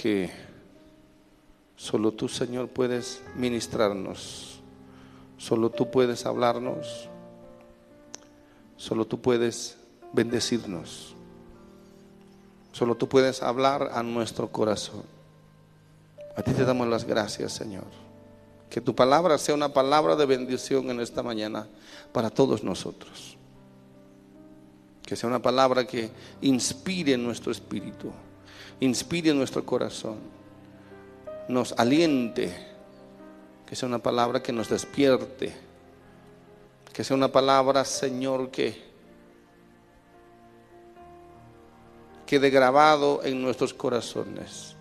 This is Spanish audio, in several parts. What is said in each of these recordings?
que solo tú, Señor, puedes ministrarnos. Solo tú puedes hablarnos. Solo tú puedes bendecirnos. Solo tú puedes hablar a nuestro corazón. A ti te damos las gracias, Señor. Que tu palabra sea una palabra de bendición en esta mañana para todos nosotros. Que sea una palabra que inspire nuestro espíritu, inspire nuestro corazón, nos aliente. Que sea una palabra que nos despierte. Que sea una palabra, Señor, que quede grabado en nuestros corazones.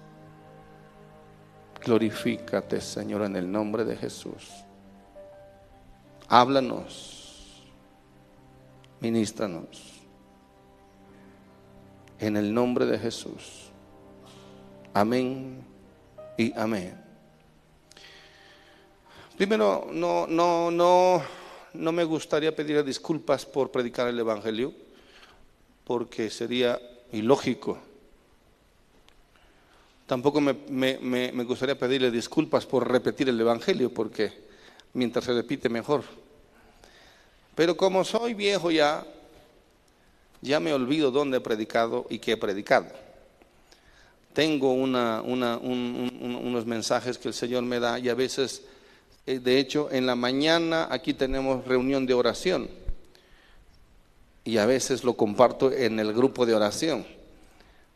Glorifícate, Señor, en el nombre de Jesús. Háblanos, ministranos, en el nombre de Jesús. Amén y amén. Primero, no, no, no, no me gustaría pedir disculpas por predicar el Evangelio, porque sería ilógico Tampoco me, gustaría pedirle disculpas por repetir el Evangelio, porque mientras se repite mejor. Pero como soy viejo ya, ya me olvido dónde he predicado y qué he predicado. Tengo una, unos mensajes que el Señor me da y a veces, eh, de hecho, en la mañana aquí tenemos reunión de oración y a veces lo comparto en el grupo de oración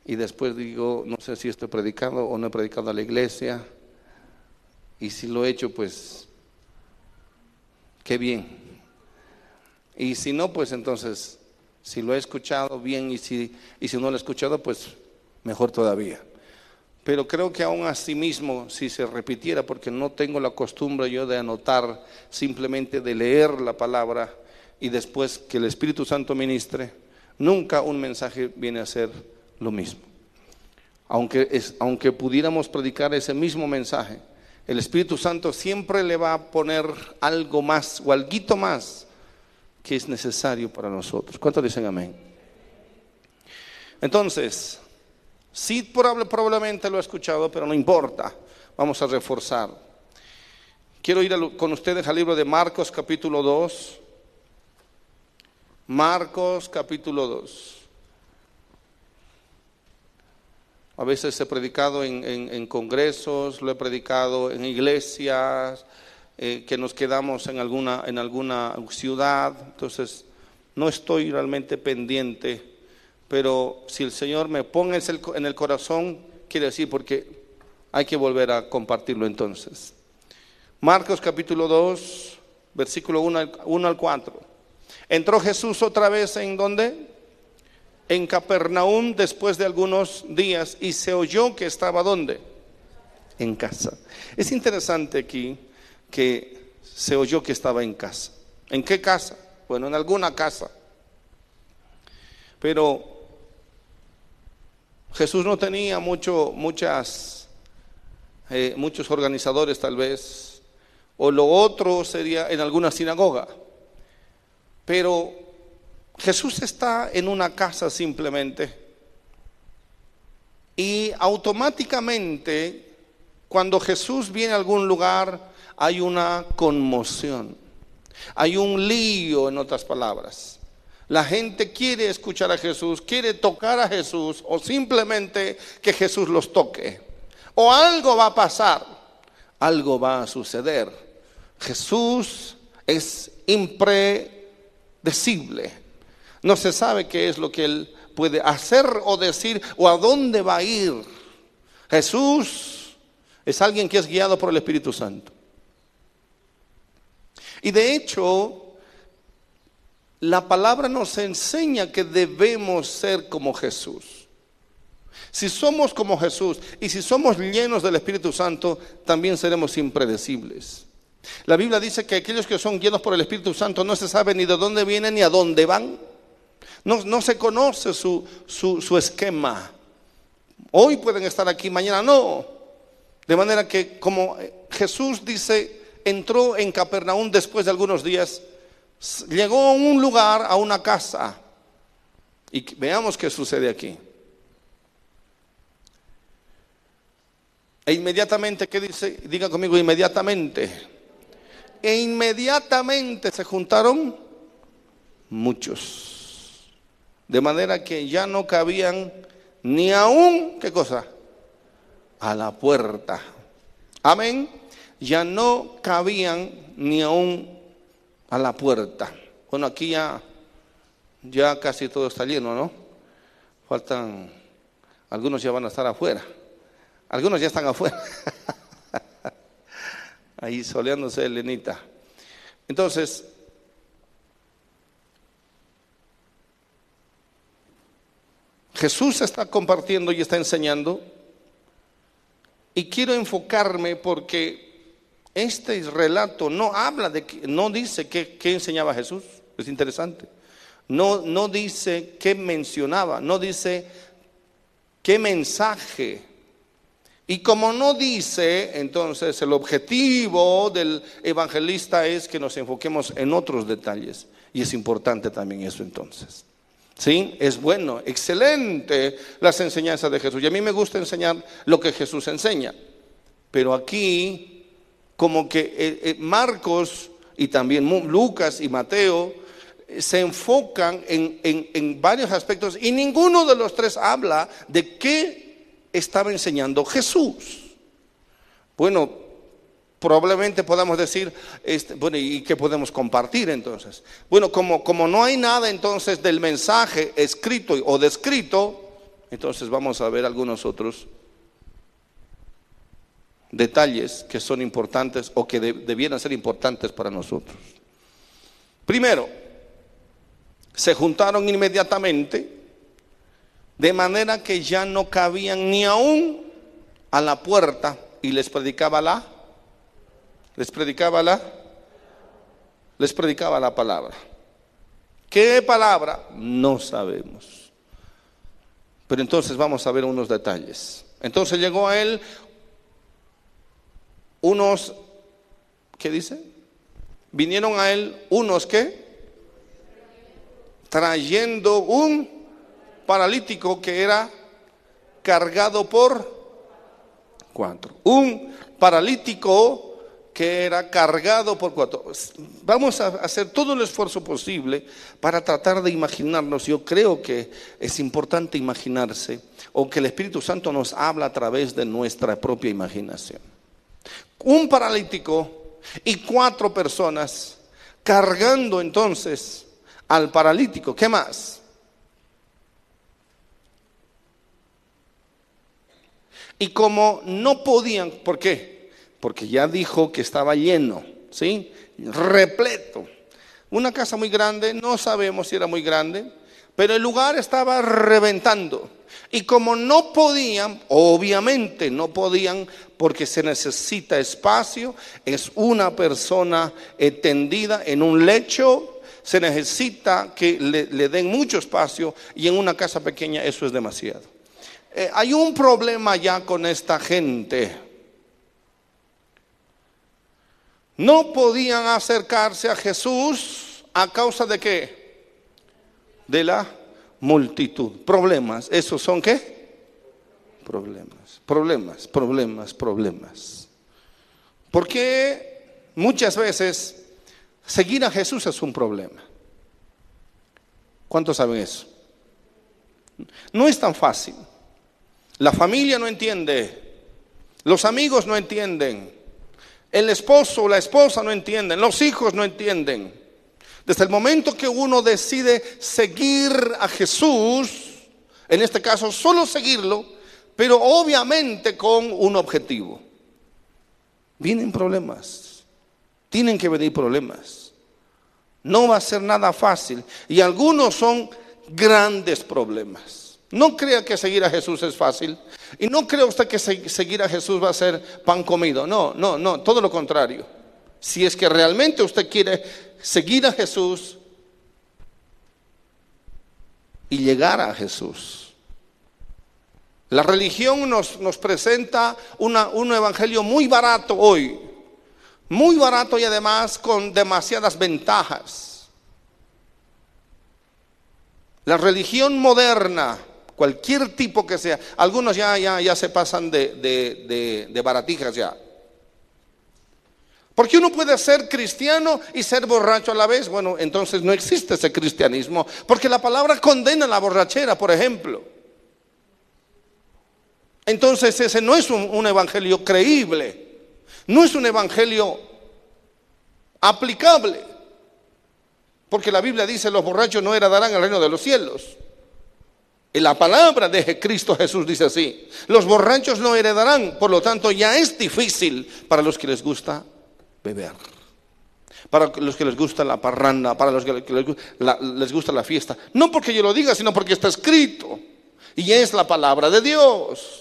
y después digo, no sé si estoy predicando o no he predicado a la iglesia, y si lo he hecho, pues, qué bien. Y si no, pues entonces, si lo he escuchado, bien, y si, y si no lo he escuchado, pues mejor todavía. Pero creo que aún así mismo, si se repitiera, porque no tengo la costumbre yo de anotar, simplemente de leer la palabra y después que el Espíritu Santo ministre, nunca un mensaje viene a ser lo mismo. Aunque, aunque pudiéramos predicar ese mismo mensaje, el Espíritu Santo siempre le va a poner algo más o algo más que es necesario para nosotros. ¿Cuántos dicen amén? Entonces, sí probablemente lo he escuchado, pero no importa. Vamos a reforzar. Quiero ir con ustedes al libro de Marcos capítulo 2. Marcos capítulo 2. A veces he predicado en, congresos, lo he predicado en iglesias, eh, que nos quedamos en alguna, en alguna ciudad. Entonces, no estoy realmente pendiente, pero si el Señor me pone en el corazón, quiere decir porque hay que volver a compartirlo entonces. Marcos capítulo 2, versículo 1 1 al 4. Entró Jesús otra vez en donde? en Capernaum después de algunos días y se oyó que estaba donde? En casa. Es interesante aquí que se oyó que estaba en casa. ¿En qué casa? Bueno, en alguna casa. Pero Jesús no tenía mucho, muchas, eh, muchos organizadores tal vez, o lo otro sería en alguna sinagoga. Pero Jesús está en una casa simplemente y automáticamente cuando Jesús viene a algún lugar hay una conmoción, hay un lío en otras palabras. La gente quiere escuchar a Jesús, quiere tocar a Jesús o simplemente que Jesús los toque. O algo va a pasar, algo va a suceder. Jesús es impredecible. No se sabe qué es lo que Él puede hacer o decir o a dónde va a ir. Jesús es alguien que es guiado por el Espíritu Santo. Y de hecho, la palabra nos enseña que debemos ser como Jesús. Si somos como Jesús y si somos llenos del Espíritu Santo, también seremos impredecibles. La Biblia dice que aquellos que son llenos por el Espíritu Santo no se sabe ni de dónde vienen ni a dónde van. No, se conoce su, su, esquema. Hoy pueden estar aquí, mañana no. De manera que como Jesús dice, entró en Capernaum después de algunos días, llegó a un lugar, a una casa. Y veamos qué sucede aquí. E inmediatamente, ¿qué dice? Diga conmigo, inmediatamente. E inmediatamente se juntaron muchos. De manera que ya no cabían ni aún, ¿qué cosa? A la puerta. Amén. Ya no cabían ni aún a la puerta. Bueno, aquí ya, ya casi todo está lleno, ¿no? Faltan, algunos ya van a estar afuera. Algunos ya están afuera. Ahí soleándose Elenita. Entonces, Jesús está compartiendo y está enseñando. Y quiero enfocarme porque este relato no habla de, no dice qué, enseñaba Jesús. Es interesante. No, no dice qué mencionaba, no dice qué mensaje y como no dice, entonces el objetivo del evangelista es que nos enfoquemos en otros detalles. Y es importante también eso entonces. ¿Sí? Es bueno, excelente las enseñanzas de Jesús. Y a mí me gusta enseñar lo que Jesús enseña. Pero aquí, como que eh, eh, Marcos y también Lucas y Mateo eh, se enfocan en, en varios aspectos y ninguno de los tres habla de qué estaba enseñando Jesús. Bueno, probablemente podamos decir, este, bueno, ¿y qué podemos compartir entonces? Bueno, como, como no hay nada entonces del mensaje escrito o descrito, entonces vamos a ver algunos otros detalles que son importantes o que debieran ser importantes para nosotros. Primero, se juntaron inmediatamente de manera que ya no cabían ni aún a la puerta y les predicaba la, les predicaba la, les predicaba la palabra. ¿Qué palabra? No sabemos. Pero entonces vamos a ver unos detalles. Entonces llegó a él unos, ¿qué dice? Vinieron a él unos que trayendo un paralítico que era cargado por cuatro. Un paralítico que era cargado por cuatro. Vamos a hacer todo el esfuerzo posible para tratar de imaginarnos. Yo creo que es importante imaginarse o que el Espíritu Santo nos habla a través de nuestra propia imaginación. Un paralítico y cuatro personas cargando entonces al paralítico. ¿Qué más? Y como no podían, ¿por qué? Porque ya dijo que estaba lleno, ¿sí? Repleto. Una casa muy grande, no sabemos si era muy grande, pero el lugar estaba reventando. Y como no podían, obviamente no podían, porque se necesita espacio, es una persona tendida en un lecho, se necesita que le, le den mucho espacio y en una casa pequeña eso es demasiado. Eh, hay un problema ya con esta gente. No podían acercarse a Jesús a causa de qué? De la multitud. Problemas. ¿Esos son qué? Problemas, problemas, problemas, problemas. Porque muchas veces seguir a Jesús es un problema. ¿Cuántos saben eso? No es tan fácil. La familia no entiende, los amigos no entienden, el esposo o la esposa no entienden, los hijos no entienden. Desde el momento que uno decide seguir a Jesús, en este caso solo seguirlo, pero obviamente con un objetivo, vienen problemas, tienen que venir problemas. No va a ser nada fácil y algunos son grandes problemas. No crea que seguir a Jesús es fácil. Y no crea usted que seguir a Jesús va a ser pan comido. No, no, no, todo lo contrario. Si es que realmente usted quiere seguir a Jesús y llegar a Jesús. La religión nos, nos presenta un evangelio muy barato hoy. Muy barato y además con demasiadas ventajas. La religión moderna cualquier tipo que sea. Algunos ya, ya, ya se pasan de, de, de baratijas ya. Porque uno puede ser cristiano y ser borracho a la vez. Bueno, entonces no existe ese cristianismo. Porque la palabra condena la borrachera, por ejemplo. Entonces ese no es un, evangelio creíble. No es un evangelio aplicable. Porque la Biblia dice los borrachos no heredarán el reino de los cielos. Y la palabra de Cristo Jesús dice así. Los borrachos no heredarán. Por lo tanto ya es difícil para los que les gusta beber. Para los que les gusta la parranda, para los que les gusta la fiesta. No porque yo lo diga, sino porque está escrito. Y es la palabra de Dios.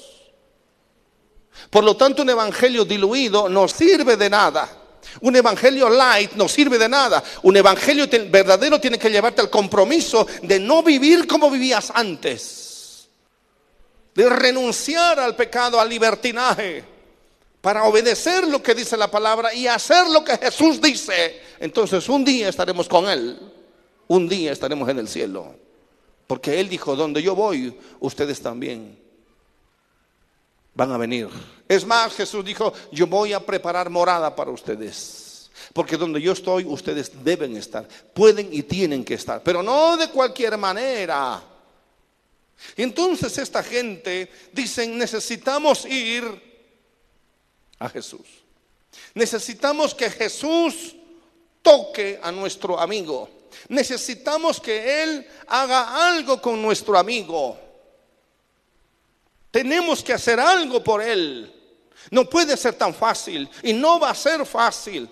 Por lo tanto, un evangelio diluido no sirve de nada. Un evangelio light no sirve de nada. Un evangelio verdadero tiene que llevarte al compromiso de no vivir como vivías antes. De renunciar al pecado, al libertinaje para obedecer lo que dice la palabra y hacer lo que Jesús dice, entonces un día estaremos con Él, un día estaremos en el cielo. Porque Él dijo, donde yo voy, ustedes también van a venir. Es más, Jesús dijo, yo voy a preparar morada para ustedes. Porque donde yo estoy, ustedes deben estar, pueden y tienen que estar, pero no de cualquier manera. Entonces esta gente dicen, necesitamos ir a Jesús. Necesitamos que Jesús toque a nuestro amigo. Necesitamos que Él haga algo con nuestro amigo. Tenemos que hacer algo por Él. No puede ser tan fácil y no va a ser fácil.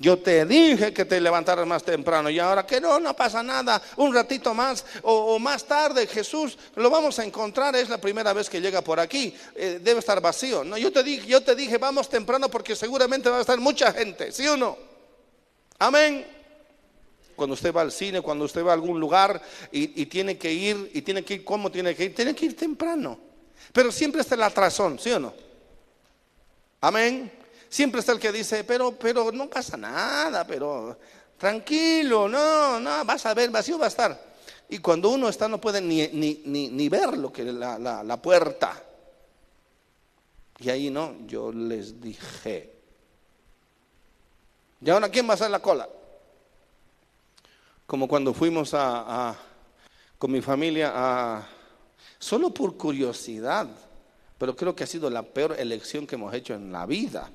Yo te dije que te levantaras más temprano y ahora que no, no pasa nada, un ratito más o, más tarde Jesús lo vamos a encontrar, es la primera vez que llega por aquí, eh, debe estar vacío. No, yo te dije, yo te dije, vamos temprano porque seguramente va a estar mucha gente, ¿sí o no? Amén. Cuando usted va al cine, cuando usted va a algún lugar y, tiene que ir, y tiene que ir, ¿cómo tiene que ir? Tiene que ir temprano. Pero siempre está el atrasón, ¿sí o no? Amén. Siempre está el que dice, pero, pero no pasa nada, pero tranquilo, no, no, vas a ver, vacío va a estar. Y cuando uno está no puede ni, ni, ni, ver lo que la, la, la puerta. Y ahí no, yo les dije. ¿Y ahora quién va a hacer la cola? Como cuando fuimos a, a, con mi familia a, solo por curiosidad, pero creo que ha sido la peor elección que hemos hecho en la vida.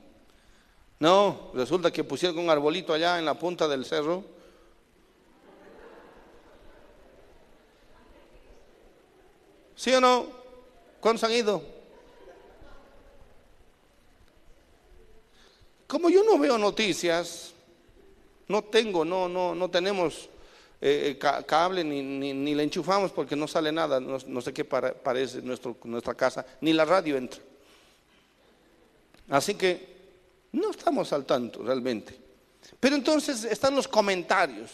No, resulta que pusieron un arbolito allá en la punta del cerro. ¿Sí o no? ¿Cuántos han ido? Como yo no veo noticias, no tengo, no, no, no tenemos eh, eh, cable ni, ni, le enchufamos porque no sale nada, no, sé qué parece nuestro, nuestra casa, ni la radio entra. Así que no estamos al tanto realmente. Pero entonces están los comentarios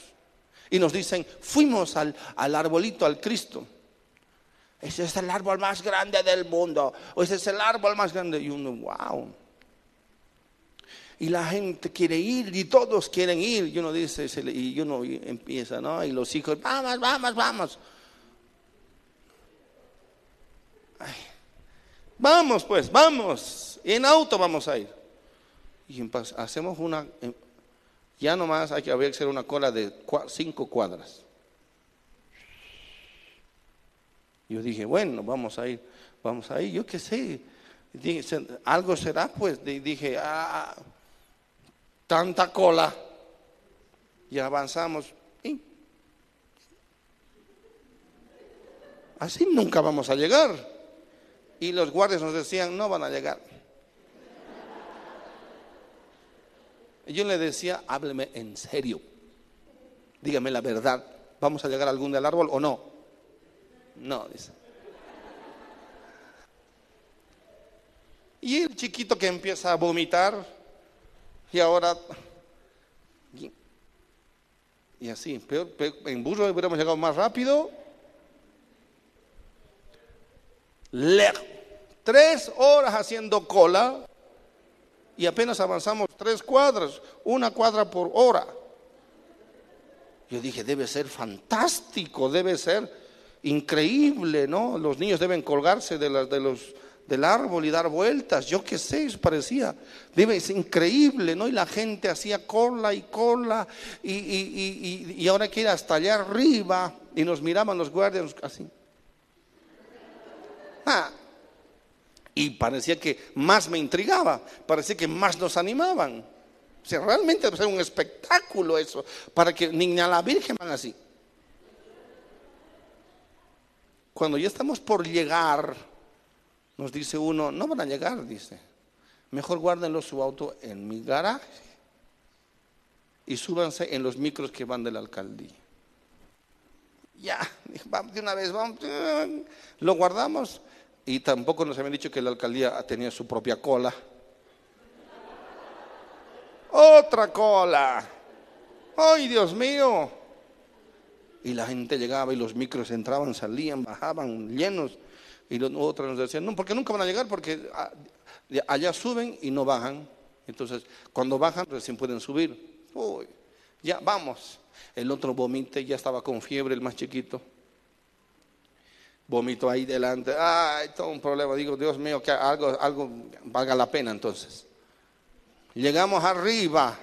y nos dicen, fuimos al, arbolito, al Cristo. Ese es el árbol más grande del mundo. O ese es el árbol más grande. Y uno, wow. Y la gente quiere ir y todos quieren ir. Y uno dice, y uno empieza, ¿no? Y los hijos, vamos, vamos, vamos. vamos pues, vamos. En auto vamos a ir. Y hacemos una, ya nomás hay que, había que hacer una cola de cinco cuadras. Yo dije, bueno, vamos a ir, vamos a ir, yo qué sé. Algo será, pues. Dije, ah, tanta cola. Y avanzamos. así nunca vamos a llegar. Y los guardias nos decían, no van a llegar. Yo le decía, hábleme en serio. Dígame la verdad. ¿Vamos a llegar algún del árbol o no? No, dice. Y el chiquito que empieza a vomitar y ahora... Y así, peor, en burro hubiéramos llegado más rápido. Tres horas haciendo cola y apenas avanzamos tres cuadras, una cuadra por hora. Yo dije, debe ser fantástico, debe ser. increíble, ¿no? Los niños deben colgarse de, de los, del árbol y dar vueltas, yo qué sé, eso parecía, debe, es increíble, ¿no? Y la gente hacía cola y cola, y, y, y, y ahora hay que ir hasta allá arriba, y nos miraban los guardias así. Ah, y parecía que más me intrigaba, parecía que más nos animaban. O sea, realmente debe ser un espectáculo eso, para que ni a la Virgen van así. Cuando ya estamos por llegar, nos dice uno, no van a llegar, dice. Mejor guárdenlo su auto en mi garaje y súbanse en los micros que van de la alcaldía. Ya, de una vez, vamos, lo guardamos y tampoco nos habían dicho que la alcaldía tenía su propia cola. Otra cola. ¡Ay, Dios mío! Y la gente llegaba y los micros entraban, salían, bajaban llenos. Y los otros nos decían, no, porque nunca van a llegar, porque allá suben y no bajan. Entonces, cuando bajan, recién pueden subir. Uy, ya, vamos. El otro vomite, ya estaba con fiebre, el más chiquito. Vomito ahí delante. Ay, todo un problema. Digo, Dios mío, que algo, algo valga la pena entonces. Llegamos arriba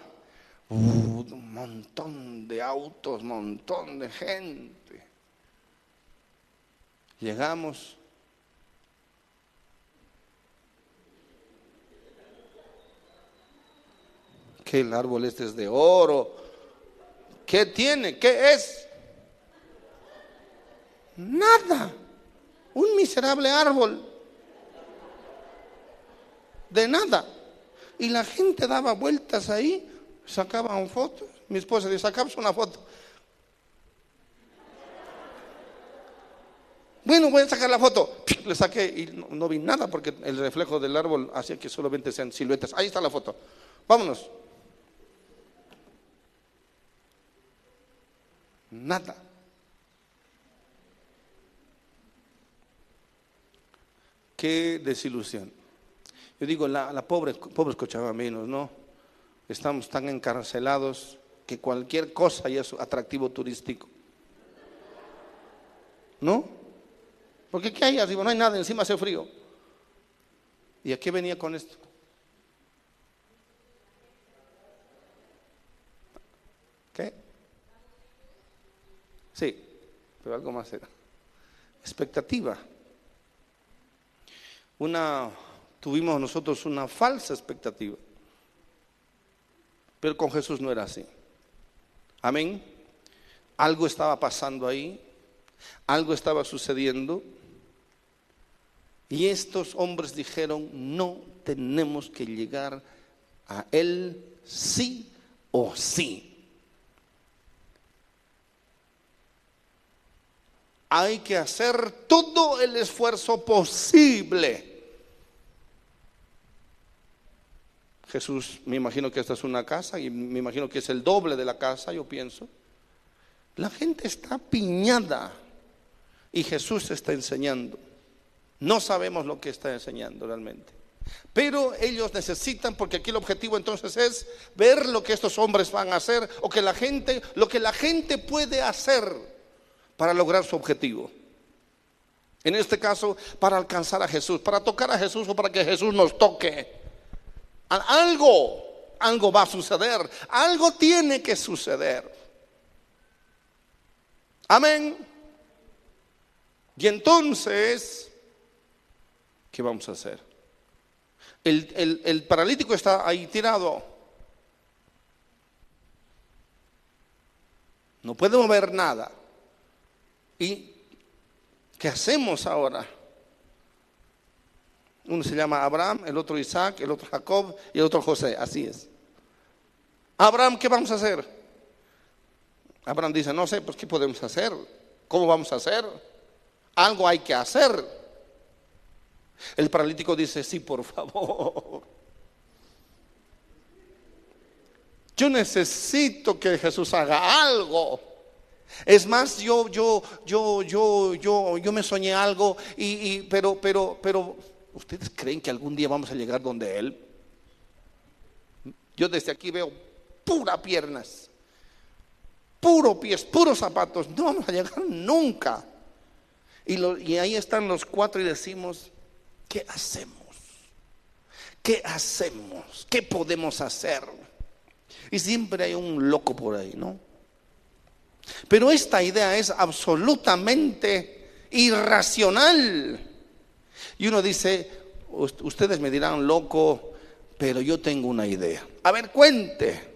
un montón de autos, montón de gente. Llegamos. Que el árbol este es de oro. ¿Qué tiene? ¿Qué es? Nada. Un miserable árbol. De nada. Y la gente daba vueltas ahí sacaban fotos. Mi esposa dice, sacamos una foto. Bueno, voy a sacar la foto. Le saqué y no, vi nada porque el reflejo del árbol hacía que solamente sean siluetas. Ahí está la foto. Vámonos. Nada. Qué desilusión. Yo digo, la, la pobre, pobres menos ¿no? Estamos tan encarcelados que cualquier cosa ya es atractivo turístico. ¿No? Porque ¿qué hay arriba? No hay nada, encima hace frío. ¿Y a qué venía con esto? ¿Qué? Sí, pero algo más era. Expectativa. Una, tuvimos nosotros una falsa expectativa. Pero con Jesús no era así. Amén. Algo estaba pasando ahí, algo estaba sucediendo. Y estos hombres dijeron, no tenemos que llegar a Él sí o sí. Hay que hacer todo el esfuerzo posible Jesús, me imagino que esta es una casa y me imagino que es el doble de la casa, yo pienso. La gente está piñada y Jesús está enseñando. No sabemos lo que está enseñando realmente. Pero ellos necesitan, porque aquí el objetivo entonces es ver lo que estos hombres van a hacer o que la gente, lo que la gente puede hacer para lograr su objetivo. En este caso, para alcanzar a Jesús, para tocar a Jesús o para que Jesús nos toque. Algo, algo va a suceder, algo tiene que suceder. Amén. Y entonces, ¿qué vamos a hacer? El, el, paralítico está ahí tirado. No puede mover nada. ¿Y qué hacemos ahora? Uno se llama Abraham, el otro Isaac, el otro Jacob y el otro José. Así es. Abraham, ¿qué vamos a hacer? Abraham dice, no sé, pues ¿qué podemos hacer? ¿Cómo vamos a hacer? Algo hay que hacer. El paralítico dice, sí, por favor. Yo necesito que Jesús haga algo. Es más, yo, yo, yo, yo, yo, yo me soñé algo, y, pero, pero, pero ¿Ustedes creen que algún día vamos a llegar donde Él? Yo desde aquí veo pura piernas, puro pies, puros zapatos. No vamos a llegar nunca. Y, y ahí están los cuatro y decimos, ¿qué hacemos? ¿Qué hacemos? ¿Qué podemos hacer? Y siempre hay un loco por ahí, ¿no? Pero esta idea es absolutamente irracional. Y uno dice, "Ust- ustedes me dirán loco, pero yo tengo una idea. A ver, cuente.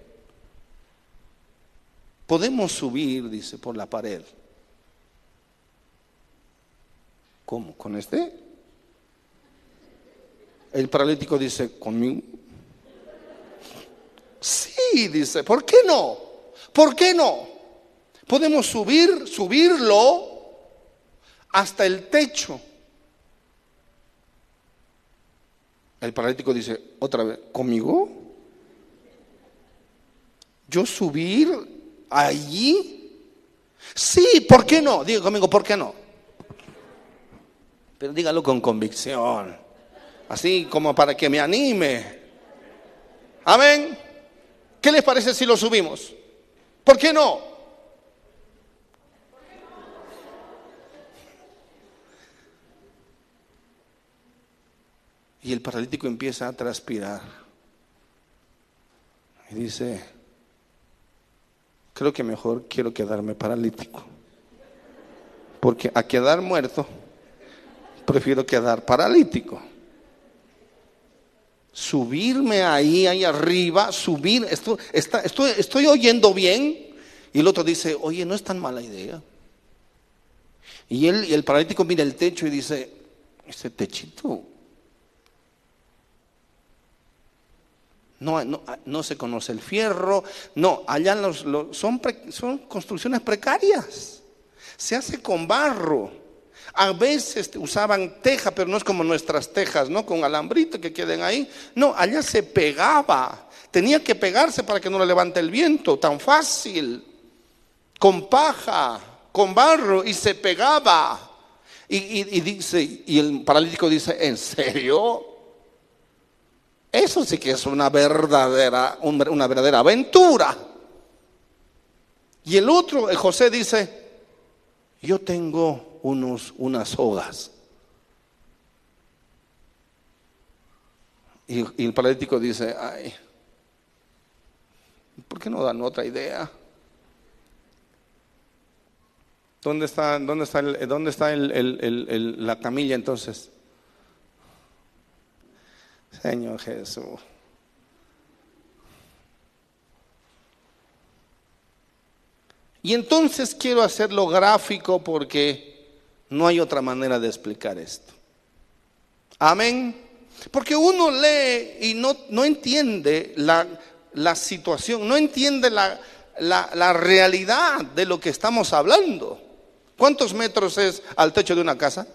Podemos subir, dice, por la pared. ¿Cómo? ¿Con este? El paralítico dice, ¿conmigo? Sí, dice, ¿por qué no? ¿Por qué no? Podemos subir, subirlo hasta el techo. El paralítico dice, otra vez, ¿conmigo? ¿Yo subir allí? Sí, ¿por qué no? Diga conmigo, ¿por qué no? Pero dígalo con convicción, así como para que me anime. Amén. ¿Qué les parece si lo subimos? ¿Por qué no? Y el paralítico empieza a transpirar. Y dice, creo que mejor quiero quedarme paralítico. Porque a quedar muerto, prefiero quedar paralítico. Subirme ahí, ahí arriba, subir, esto, está, estoy, estoy oyendo bien. Y el otro dice, oye, no es tan mala idea. Y él, y el paralítico mira el techo y dice, ese techito No, no, no se conoce el fierro, no, allá los, los- son, pre- son construcciones precarias, se hace con barro. A veces usaban teja, pero no es como nuestras tejas, ¿no? Con alambrito que queden ahí. No, allá se pegaba, tenía que pegarse para que no le levante el viento, tan fácil, con paja, con barro, y se pegaba. Y, y- y dice, y el paralítico dice, ¿en serio? Eso sí que es una verdadera, un- una verdadera aventura. Y el otro, José dice, yo tengo unos, unas sogas. Y, el paralítico dice, ay, ¿por qué no dan otra idea? ¿Dónde está, dónde está, el- dónde está el- la camilla entonces? Señor Jesús. Y entonces quiero hacerlo gráfico porque no hay otra manera de explicar esto. Amén. Porque uno lee y no, no entiende la, la situación, no entiende la, la- la realidad de lo que estamos hablando. ¿Cuántos metros es al techo de una casa?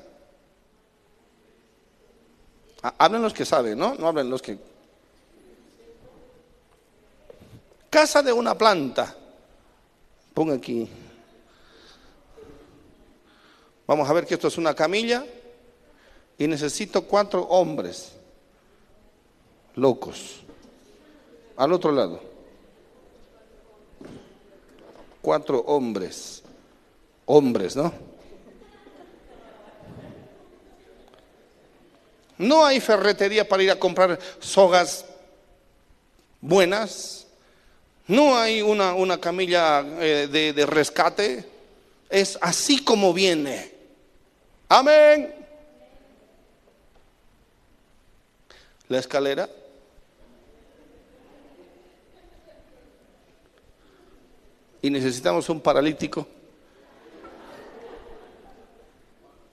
Ha- Hablen los que saben, ¿no? No hablen los que... Casa de una planta. Ponga aquí. Vamos a ver que esto es una camilla y necesito cuatro hombres locos. Al otro lado. Cuatro hombres. Hombres, ¿no? No hay ferretería para ir a comprar sogas buenas. No hay una, una camilla eh, de, de rescate. Es así como viene. Amén. La escalera. Y necesitamos un paralítico.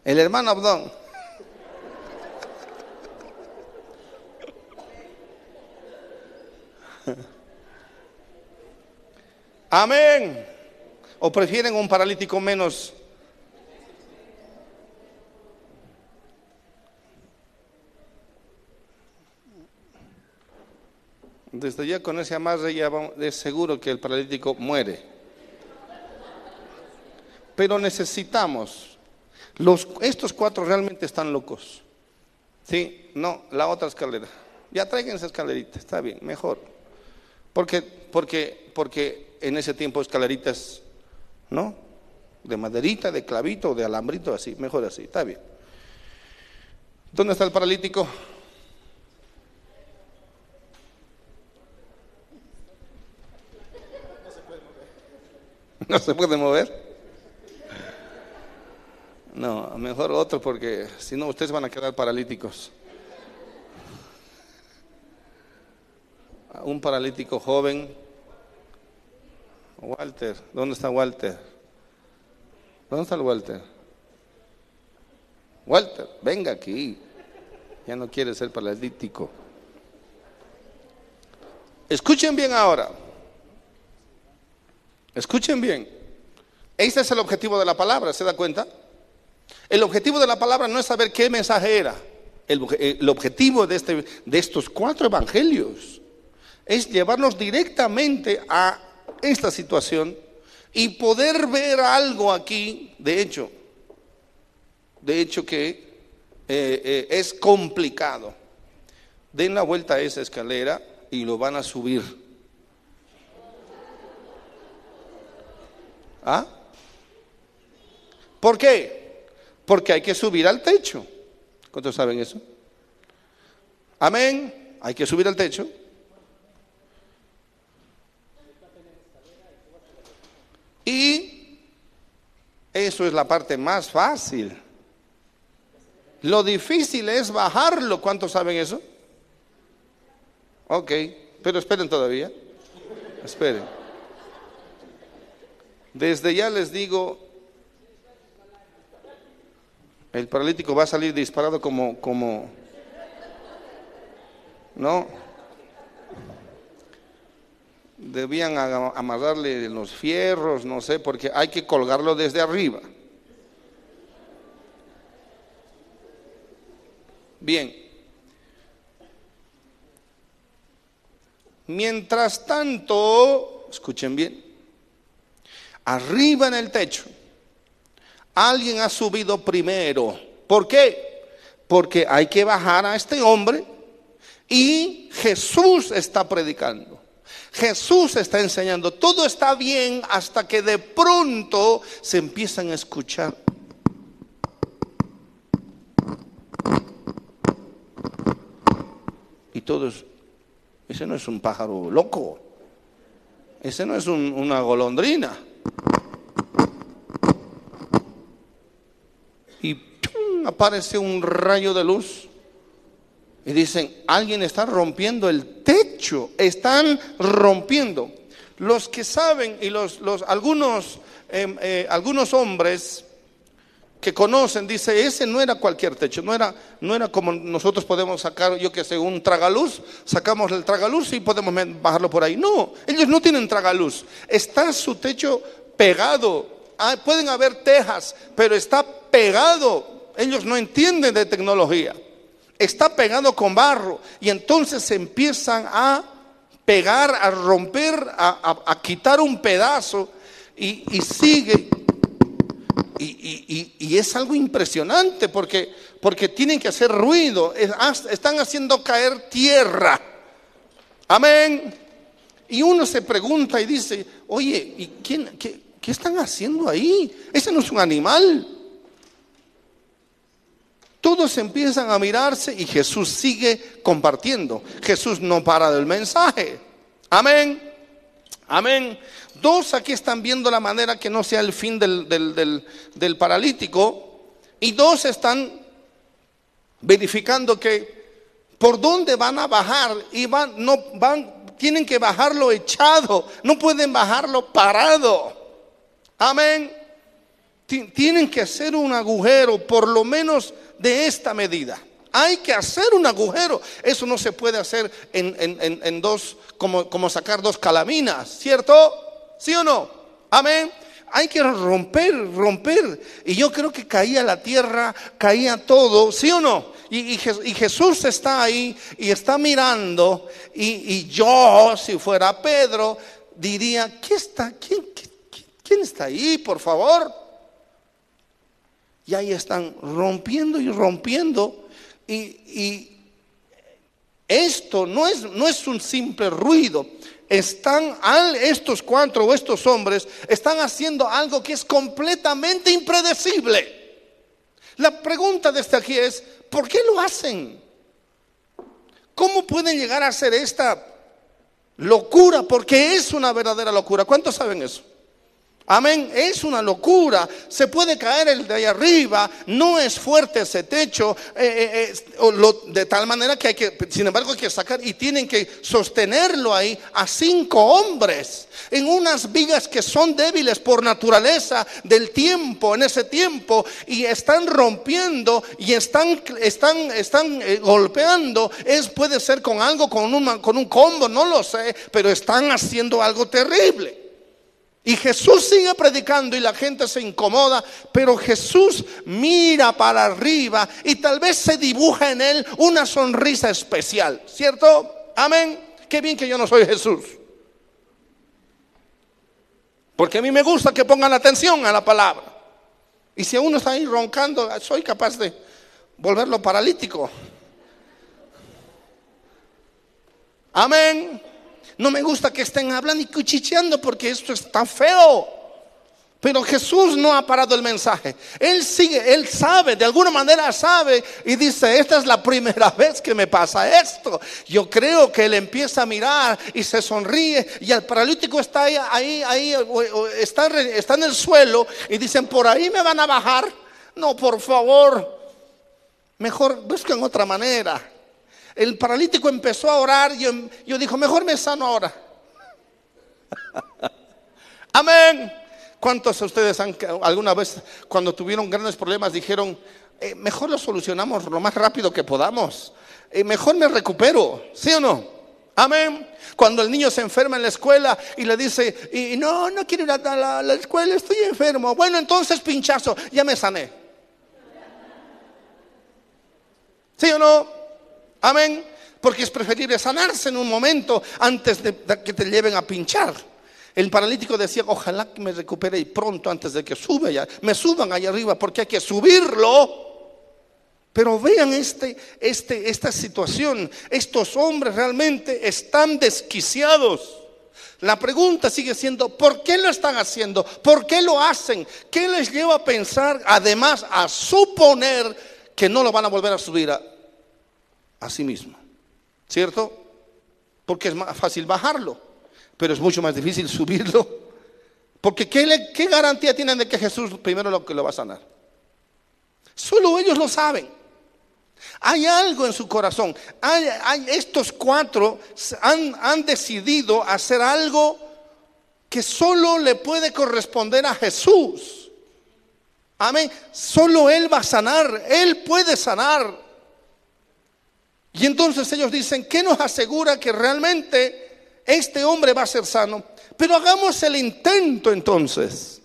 El hermano Abdón. Amén. ¿O prefieren un paralítico menos? Desde ya con ese amarre ya es seguro que el paralítico muere. Pero necesitamos, los, estos cuatro realmente están locos. Sí, no, la otra escalera. Ya traigan esa escalerita, está bien, mejor. Porque, porque, porque en ese tiempo escaleritas, ¿no? de maderita, de clavito, de alambrito, así, mejor así, está bien. ¿Dónde está el paralítico? No se puede mover. No, mejor otro porque si no ustedes van a quedar paralíticos. Un paralítico joven. Walter, ¿dónde está Walter? ¿Dónde está el Walter? Walter, venga aquí. Ya no quiere ser paralítico. Escuchen bien ahora. Escuchen bien. Este es el objetivo de la palabra, ¿se da cuenta? El objetivo de la palabra no es saber qué mensaje era. El, objetivo de, este, de estos cuatro evangelios es llevarnos directamente a esta situación y poder ver algo aquí, de hecho, de hecho que eh, eh, es complicado. Den la vuelta a esa escalera y lo van a subir. ¿Ah? ¿Por qué? Porque hay que subir al techo. ¿Cuántos saben eso? Amén. Hay que subir al techo. Y eso es la parte más fácil. Lo difícil es bajarlo. ¿Cuántos saben eso? Ok, pero esperen todavía. Esperen. Desde ya les digo, el paralítico va a salir disparado como, como, ¿no? Debían amarrarle los fierros, no sé, porque hay que colgarlo desde arriba. Bien. Mientras tanto, escuchen bien, arriba en el techo, Alguien ha subido primero. ¿Por qué? Porque hay que bajar a este hombre y Jesús está predicando. Jesús está enseñando. Todo está bien hasta que de pronto se empiezan a escuchar. Y todos, ese no es un pájaro loco. Ese no es una golondrina. aparece un rayo de luz y dicen, alguien está rompiendo el techo, están rompiendo. Los que saben y los, los algunos, em, eh, algunos hombres que conocen, dice, ese no era cualquier techo, no era, no era como nosotros podemos sacar, yo que sé, un tragaluz, sacamos el tragaluz y podemos bajarlo por ahí. No, ellos no tienen tragaluz, está su techo pegado, ah, pueden haber tejas, pero está pegado ellos no entienden de tecnología. Está pegado con barro y entonces empiezan a pegar, a romper, a, quitar un pedazo y, sigue. Y, es algo impresionante porque, porque tienen que hacer ruido, están haciendo caer tierra. Amén. Y uno se pregunta y dice, oye, ¿y quién, qué, qué están haciendo ahí? Ese no es un animal. Todos empiezan a mirarse y Jesús sigue compartiendo. Jesús no para del mensaje. Amén. Amén. Dos aquí están viendo la manera que no sea el fin del, del, paralítico. Y dos están verificando que por dónde van a bajar y van, no van, tienen que bajarlo echado, no pueden bajarlo parado. Amén. Tienen que hacer un agujero, por lo menos de esta medida. Hay que hacer un agujero. Eso no se puede hacer en, dos, como, como sacar dos calaminas, ¿cierto? ¿Sí o no? Amén. Hay que romper, romper. Y yo creo que caía la tierra, caía todo, ¿sí o no? Y, Jesús está ahí y está mirando. Y, yo, si fuera Pedro, diría, ¿qué está? ¿Quién, quién está ahí, por favor? Y ahí están rompiendo y rompiendo. Y, esto no es, no es un simple ruido. están, estos cuatro o estos hombres están haciendo algo que es completamente impredecible. La pregunta desde aquí es, ¿por qué lo hacen? ¿Cómo pueden llegar a hacer esta locura? Porque es una verdadera locura. ¿Cuántos saben eso? Amén, es una locura. Se puede caer el de ahí arriba, no es fuerte ese techo, eh, eh, eh, de tal manera que hay que, sin embargo, hay que sacar y tienen que sostenerlo ahí a cinco hombres en unas vigas que son débiles por naturaleza del tiempo, en ese tiempo, y están rompiendo y están, están, están golpeando. Es, puede ser con algo, con, con un combo, no lo sé, pero están haciendo algo terrible. Y Jesús sigue predicando y la gente se incomoda, pero Jesús mira para arriba y tal vez se dibuja en él una sonrisa especial, ¿cierto? Amén. Qué bien que yo no soy Jesús. Porque a mí me gusta que pongan atención a la palabra. Y si uno está ahí roncando, soy capaz de volverlo paralítico. Amén. No me gusta que estén hablando y cuchicheando porque esto está feo. Pero Jesús no ha parado el mensaje. Él sigue, él sabe, de alguna manera sabe y dice, esta es la primera vez que me pasa esto. Yo creo que él empieza a mirar y se sonríe y el paralítico está ahí, ahí, ahí está, está en el suelo y dicen, por ahí me van a bajar. No, por favor, mejor busquen otra manera. El paralítico empezó a orar y yo, yo dijo, mejor me sano ahora. Amén. ¿Cuántos de ustedes han, alguna vez cuando tuvieron grandes problemas dijeron, eh, mejor lo solucionamos lo más rápido que podamos? Eh, mejor me recupero, ¿sí o no? Amén. Cuando el niño se enferma en la escuela y le dice, y no, no quiero ir a la escuela, estoy enfermo. Bueno, entonces pinchazo, ya me sané. ¿Sí o no? Amén. Porque es preferible sanarse en un momento antes de que te lleven a pinchar. El paralítico decía, ojalá que me recupere y pronto antes de que sube ya, me suban allá arriba porque hay que subirlo. Pero vean este, este, esta situación. Estos hombres realmente están desquiciados. La pregunta sigue siendo, ¿por qué lo están haciendo? ¿Por qué lo hacen? ¿Qué les lleva a pensar, además, a suponer que no lo van a volver a subir a sí mismo. ¿Cierto? Porque es más fácil bajarlo, pero es mucho más difícil subirlo. Porque ¿qué, garantía tienen de que Jesús primero lo que lo va a sanar? Solo ellos lo saben. Hay algo en su corazón. Hay, estos cuatro han, han decidido hacer algo que solo le puede corresponder a Jesús. Amén. Solo Él va a sanar. Él puede sanar. Y entonces ellos dicen, ¿qué nos asegura que realmente este hombre va a ser sano? Pero hagamos el intento entonces.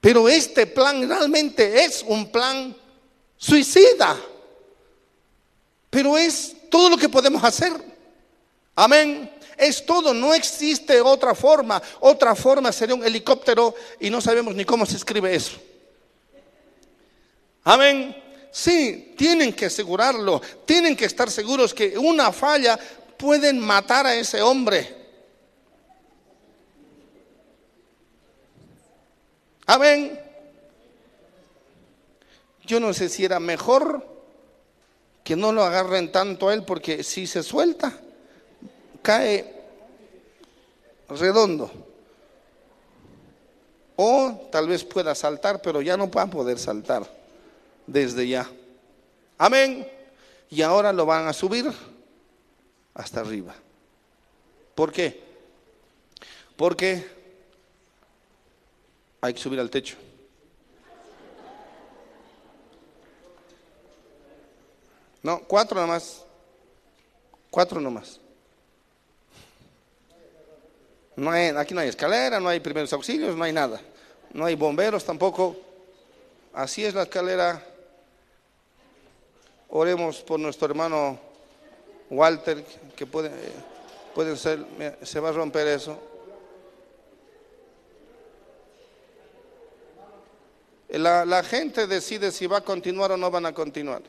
Pero este plan realmente es un plan suicida. Pero es todo lo que podemos hacer. Amén. Es todo, no existe otra forma. Otra forma sería un helicóptero y no sabemos ni cómo se escribe eso. Amén. Sí, tienen que asegurarlo, tienen que estar seguros que una falla pueden matar a ese hombre. Amén. Yo no sé si era mejor que no lo agarren tanto a él porque si se suelta, cae redondo. O tal vez pueda saltar, pero ya no va a poder saltar desde ya. Amén. Y ahora lo van a subir hasta arriba. ¿Por qué? Porque hay que subir al techo. No, cuatro nomás. Cuatro nomás. No hay, aquí no hay escalera, no hay primeros auxilios, no hay nada. No hay bomberos tampoco. Así es la escalera Oremos por nuestro hermano Walter, que puede, puede ser, se va a romper eso. La, la, gente decide si va a continuar o no van a continuar.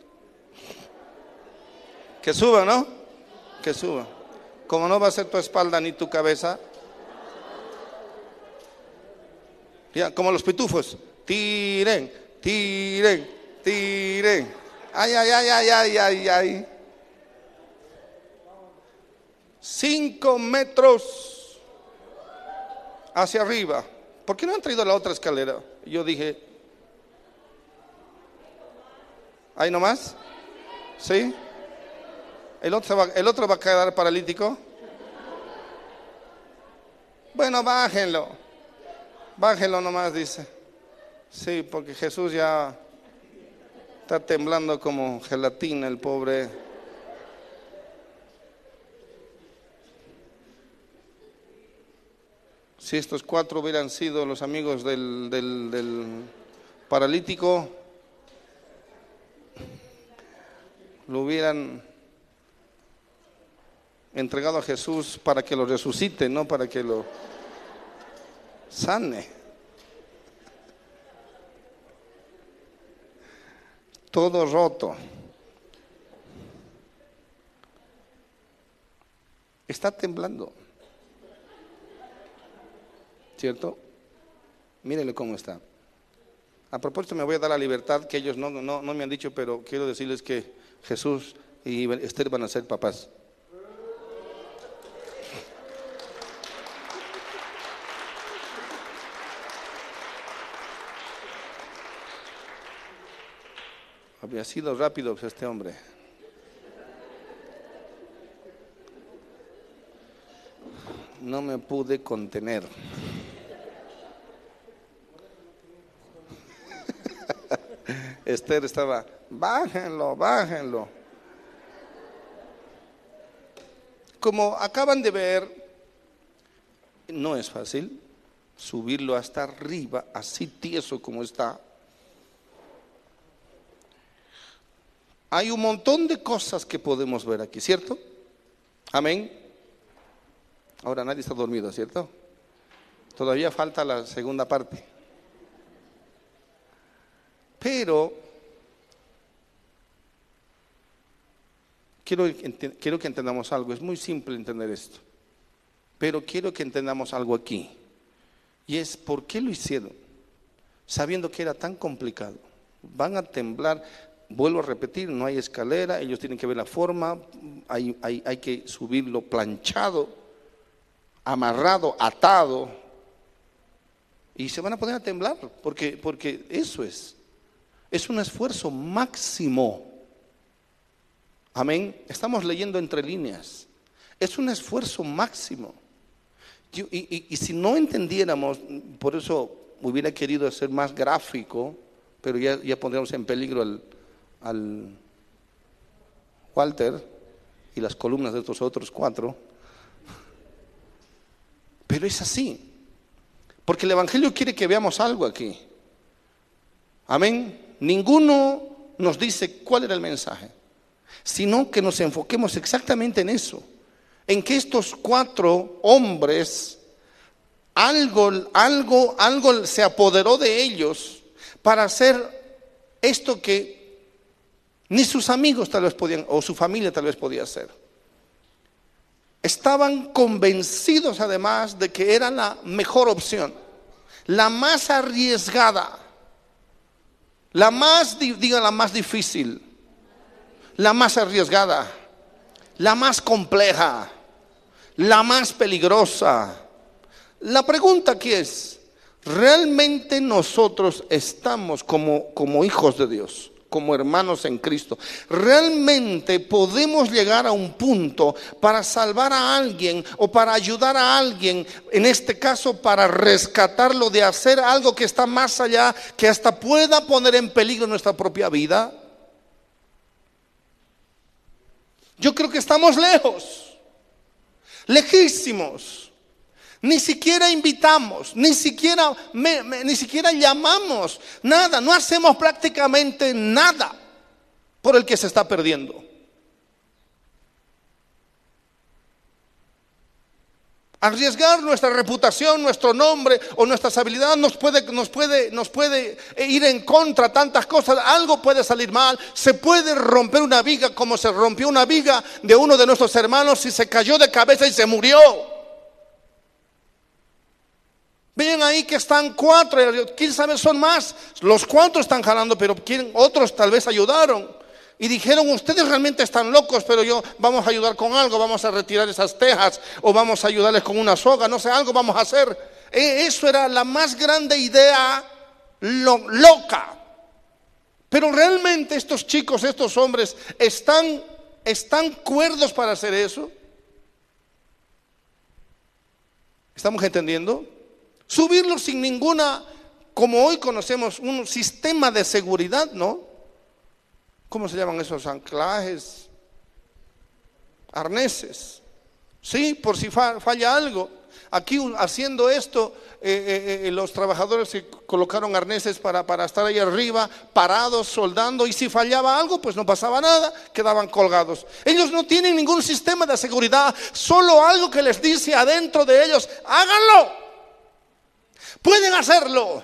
Que suba, ¿no? Que suba. Como no va a ser tu espalda ni tu cabeza. Ya, como los pitufos. Tiren, tiren, tiren. Ay, ay, ay, ay, ay, ay, ay. Cinco metros hacia arriba. ¿Por qué no han traído la otra escalera? Yo dije, ¿ahí nomás? ¿Sí? ¿El otro, va, ¿El otro va a quedar paralítico? Bueno, bájenlo. Bájenlo nomás, dice. Sí, porque Jesús ya está temblando como gelatina, el pobre. Si estos cuatro hubieran sido los amigos del, del, del paralítico, lo hubieran entregado a Jesús para que lo resucite, no para que lo sane. Todo roto. Está temblando. ¿Cierto? Mírenle cómo está. A propósito, me voy a dar la libertad que ellos no, no, no me han dicho, pero quiero decirles que Jesús y Esther van a ser papás. Había sido rápido pues, este hombre. No me pude contener. Esther estaba, bájenlo, bájenlo. Como acaban de ver, no es fácil subirlo hasta arriba, así tieso como está. Hay un montón de cosas que podemos ver aquí, ¿cierto? Amén. Ahora nadie está dormido, ¿cierto? Todavía falta la segunda parte. Pero quiero, quiero que entendamos algo. Es muy simple entender esto. Pero quiero que entendamos algo aquí. Y es por qué lo hicieron, sabiendo que era tan complicado. Van a temblar vuelvo a repetir, no hay escalera, ellos tienen que ver la forma, hay, hay, que subirlo planchado, amarrado, atado, y se van a poner a temblar, porque, porque eso es, es un esfuerzo máximo. Amén, estamos leyendo entre líneas, es un esfuerzo máximo. y, y si no entendiéramos, por eso hubiera querido ser más gráfico, pero ya, ya pondríamos en peligro el, al Walter y las columnas de estos otros cuatro. Pero es así. Porque el Evangelio quiere que veamos algo aquí. Amén. Ninguno nos dice cuál era el mensaje, sino que nos enfoquemos exactamente en eso. En que estos cuatro hombres, algo, algo, algo se apoderó de ellos para hacer esto que ni sus amigos tal vez podían, o su familia tal vez podía hacer. Estaban convencidos además de que era la mejor opción, la más arriesgada, la más, diga la más difícil, la más arriesgada, la más compleja, la más peligrosa. La pregunta aquí es, ¿realmente nosotros estamos como, como hijos de Dios? Como hermanos en Cristo. Realmente podemos llegar a un punto para salvar a alguien o para ayudar a alguien, en este caso para rescatarlo de hacer algo que está más allá, que hasta pueda poner en peligro nuestra propia vida. Yo creo que estamos lejos, lejísimos. Ni siquiera invitamos, ni siquiera, ni siquiera llamamos, nada, no hacemos prácticamente nada por el que se está perdiendo. Arriesgar nuestra reputación, nuestro nombre o nuestras habilidades nos puede, nos puede, nos puede ir en contra tantas cosas. Algo puede salir mal. Se puede romper una viga como se rompió una viga de uno de nuestros hermanos y se cayó de cabeza y se murió. Ven ahí que están cuatro, quién sabe son más. Los cuatro están jalando, pero otros tal vez ayudaron y dijeron, ustedes realmente están locos, pero yo vamos a ayudar con algo, vamos a retirar esas tejas o vamos a ayudarles con una soga, no sé, algo vamos a hacer. E, eso era la más grande idea loca. Pero realmente estos chicos, estos hombres, están, están cuerdos para hacer eso. ¿Estamos entendiendo? Subirlos sin ninguna, como hoy conocemos, un sistema de seguridad, ¿no? ¿cómo se llaman esos anclajes? Arneses. Sí, por si falla algo. Aquí haciendo esto, eh, eh, eh, los trabajadores se colocaron arneses para, para estar ahí arriba, parados, soldando, y si fallaba algo, pues no pasaba nada, quedaban colgados. Ellos no tienen ningún sistema de seguridad, solo algo que les dice adentro de ellos, háganlo. Pueden hacerlo,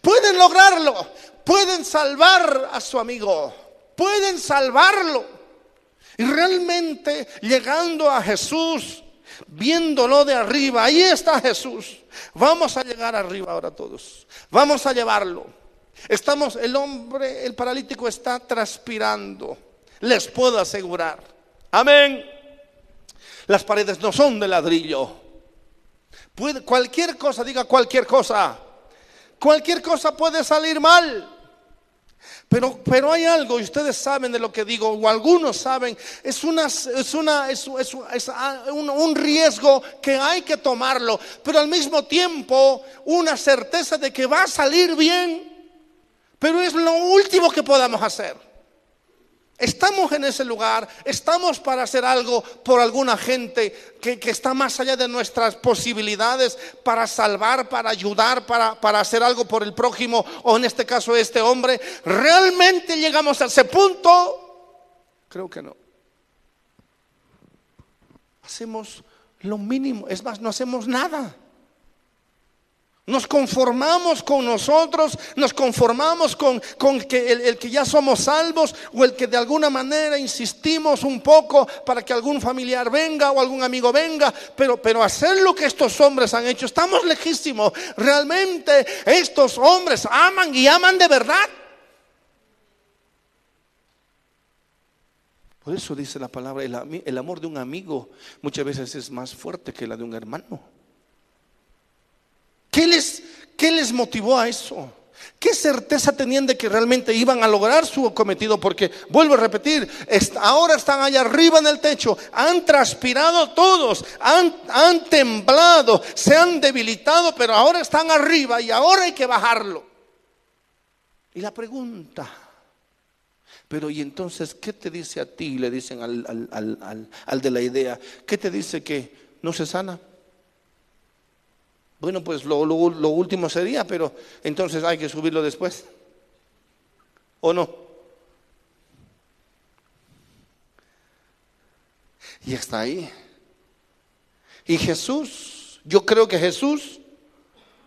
pueden lograrlo, pueden salvar a su amigo pueden salvarlo. Y realmente llegando a Jesús, viéndolo de arriba, ahí está Jesús. Vamos a llegar arriba ahora todos. Vamos a llevarlo. Estamos, el hombre, el paralítico está transpirando. Les puedo asegurar. Amén. Las paredes no son de ladrillo. Cualquier cosa, diga cualquier cosa. Cualquier cosa puede salir mal. Pero, pero hay algo, y ustedes saben de lo que digo, o algunos saben, es, una, es, una, es, ah, un, un riesgo que hay que tomarlo, pero al mismo tiempo una certeza de que va a salir bien, pero es lo último que podamos hacer. Estamos en ese lugar, estamos para hacer algo por alguna gente que, está más allá de nuestras posibilidades para salvar, para ayudar, para, para hacer algo por el prójimo o en este caso este hombre. ¿Realmente llegamos a ese punto? Creo que no. Hacemos lo mínimo, es más, no hacemos nada. Nos conformamos con nosotros, nos conformamos con, que el, que ya somos salvos o el que de alguna manera insistimos un poco para que algún familiar venga o algún amigo venga, pero, pero hacer lo que estos hombres han hecho, estamos lejísimos. Realmente estos hombres aman y aman de verdad. Por eso dice la palabra, el, el amor de un amigo muchas veces es más fuerte que la de un hermano. ¿Qué les, motivó a eso? ¿Qué certeza tenían de que realmente iban a lograr su cometido? Porque, vuelvo a repetir, ahora están allá arriba en el techo, han transpirado todos, han, temblado, se han debilitado, pero ahora están arriba y ahora hay que bajarlo. Y la pregunta, pero ¿y entonces qué te dice a ti? Le dicen al, al, al de la idea, ¿qué te dice que no se sana? Bueno, pues lo, último sería, pero entonces hay que subirlo después. ¿O no? Y está ahí. Y Jesús, yo creo que Jesús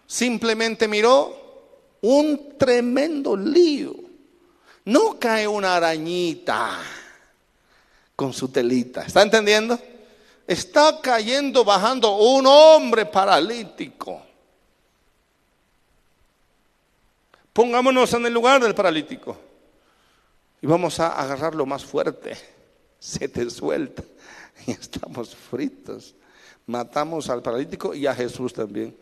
simplemente miró un tremendo lío. No cae una arañita con su telita. ¿Está entendiendo? Está cayendo, bajando un hombre paralítico. Pongámonos en el lugar del paralítico y vamos a agarrarlo más fuerte. Se te suelta y estamos fritos. Matamos al paralítico y a Jesús también.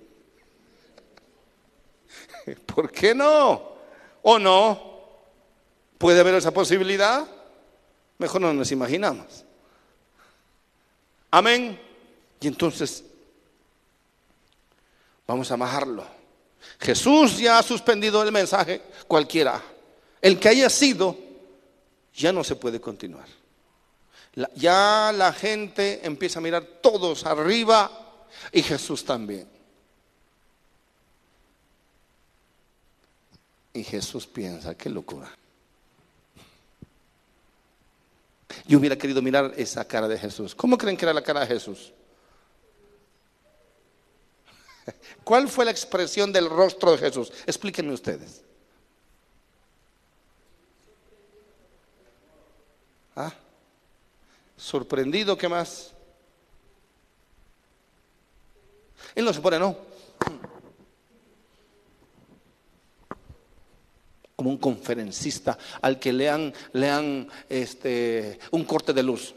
¿Por qué no? ¿O no? ¿Puede haber esa posibilidad? Mejor no nos imaginamos. Amén. Y entonces, vamos a bajarlo. Jesús ya ha suspendido el mensaje, cualquiera. El que haya sido, ya no se puede continuar. ya la gente empieza a mirar todos arriba y Jesús también. Y Jesús piensa, qué locura. Yo hubiera querido mirar esa cara de Jesús. ¿Cómo creen que era la cara de Jesús? ¿Cuál fue la expresión del rostro de Jesús? Explíquenme ustedes. ¿Ah? Sorprendido, ¿qué más? Él no se pone, no. Como un conferencista al que le han, este, un corte de luz.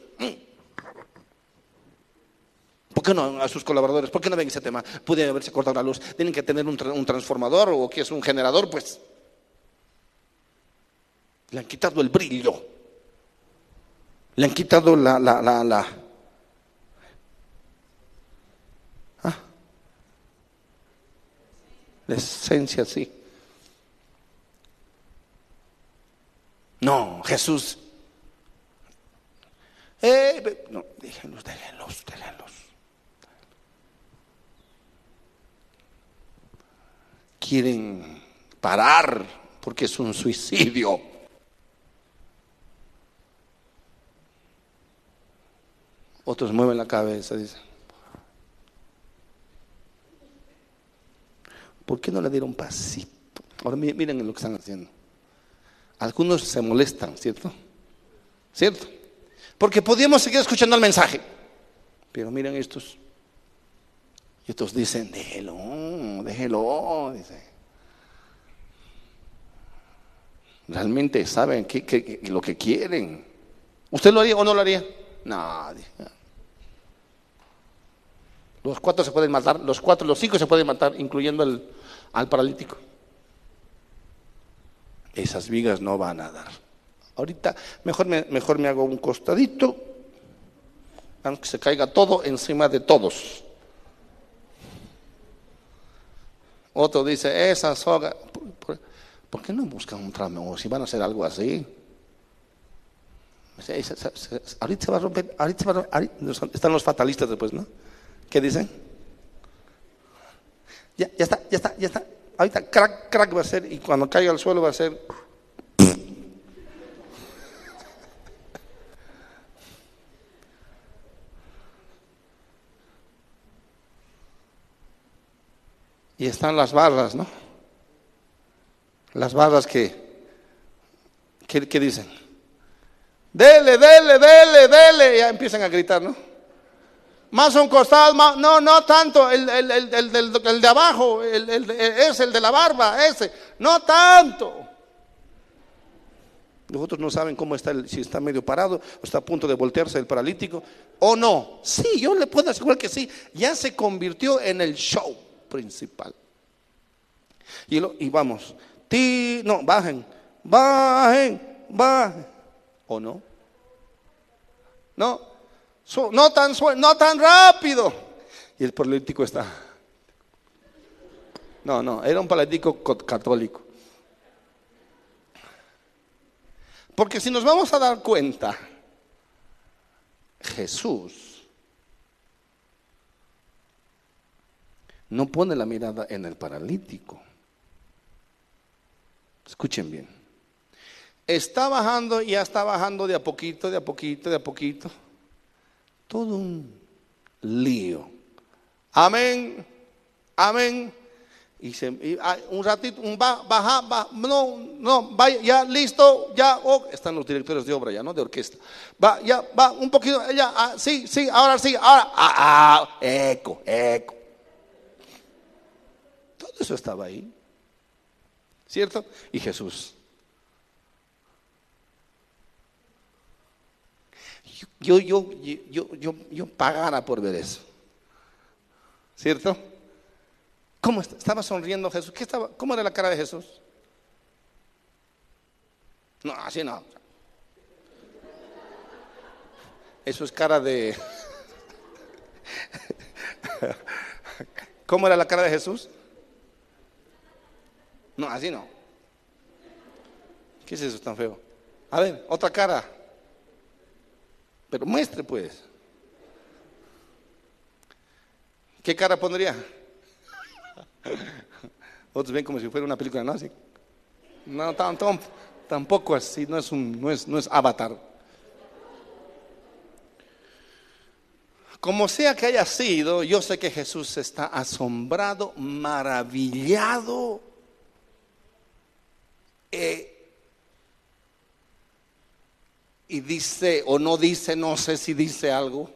¿Por qué no a sus colaboradores? ¿Por qué no ven ese tema? Puede haberse cortado la luz. Tienen que tener un, transformador o que es un generador, pues. Le han quitado el brillo. Le han quitado la, la, la, la. ¿Ah? la esencia, sí. No, Jesús. Eh, no, déjenlos, déjenlos, déjenlos. quieren parar porque es un suicidio. Otros mueven la cabeza, dicen. ¿Por qué no le dieron pasito? Ahora miren lo que están haciendo. Algunos se molestan, ¿cierto? ¿Cierto? Porque podíamos seguir escuchando el mensaje. Pero miren estos. Y estos dicen, déjelo, déjelo, dice. Realmente saben qué, lo que quieren. ¿Usted lo haría o no lo haría? No. Los cuatro se pueden matar, los cuatro, los cinco se pueden matar, incluyendo al paralítico. Esas vigas no van a dar. Ahorita mejor me, mejor me hago un costadito, aunque se caiga todo encima de todos. Otro dice, esa soga, ¿por, qué no buscan un tramo? Si van a hacer algo así. Ahorita se va a romper, va a romper, están los fatalistas después, ¿no? ¿Qué dicen? Ya, ya está, ya está, ya está. Ahorita crack, crack va a ser y cuando caiga al suelo va a ser... Y están las barras, ¿no? Las barras que, ¿qué, dicen? Dele, dele, dele, dele. Ya empiezan a gritar, ¿no? Más un costado, más, no, no tanto, el, el, de abajo, el, es el de la barba, ese, no tanto. Nosotros no saben cómo está, si está medio parado o está a punto de voltearse el paralítico o no. Sí, yo le puedo asegurar que sí, ya se convirtió en el show principal. Y, lo, y vamos, ti, no, bajen, bajen, bajen. ¿O no? No, no tan, no tan rápido. Y el político está. No, no, era un político católico. Porque si nos vamos a dar cuenta, Jesús no pone la mirada en el paralítico. Escuchen bien. Está bajando y ya está bajando de a poquito, de a poquito, de a poquito. Todo un lío. Amén, amén. Y, se, ah, un ratito, un baja, baja, no, no, vaya, ya listo, ya, oh, están los directores de obra ya, ¿no? De orquesta. Va, ya, va, un poquito, ya, ah, sí, sí, ahora sí, ahora, ah, ah, eco, eco. Eso estaba ahí. ¿Cierto? Y Jesús. Yo, yo, yo, yo, yo pagara por ver eso. ¿Cierto? ¿Cómo estaba sonriendo Jesús? ¿Qué estaba, ¿Cómo era la cara de Jesús? No, así no. Eso es cara de... ¿Cómo era la cara de Jesús? No, así no. ¿Qué es eso tan feo? A ver, otra cara. Pero muestre pues. ¿Qué cara pondría? Otros ven como si fuera una película nazi. No, tampoco así, no es, no es, no es avatar. Como sea que haya sido, yo sé que Jesús está asombrado, maravillado. Eh, y dice o no dice, no sé si dice algo.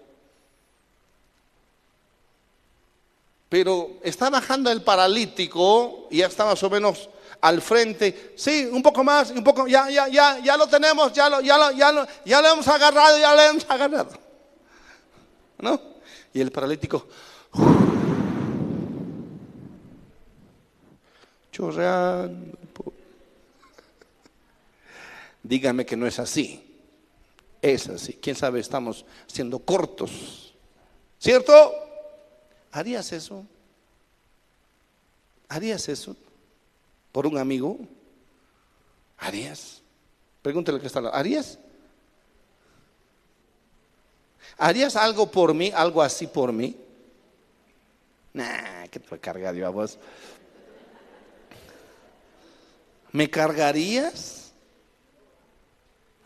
Pero está bajando el paralítico y ya está más o menos al frente. Sí, un poco más, un poco, ya, ya, ya, ya lo tenemos, ya lo, ya lo, ya lo, ya lo hemos agarrado, ya lo hemos agarrado. ¿No? Y el paralítico, chorreando. Dígame que no es así. Es así. Quién sabe, estamos siendo cortos. ¿Cierto? ¿Harías eso? ¿Harías eso por un amigo? ¿Harías? Pregúntale que está al ¿Harías? ¿Harías algo por mí, algo así por mí? Nah, que te carga Dios a vos. ¿Me cargarías?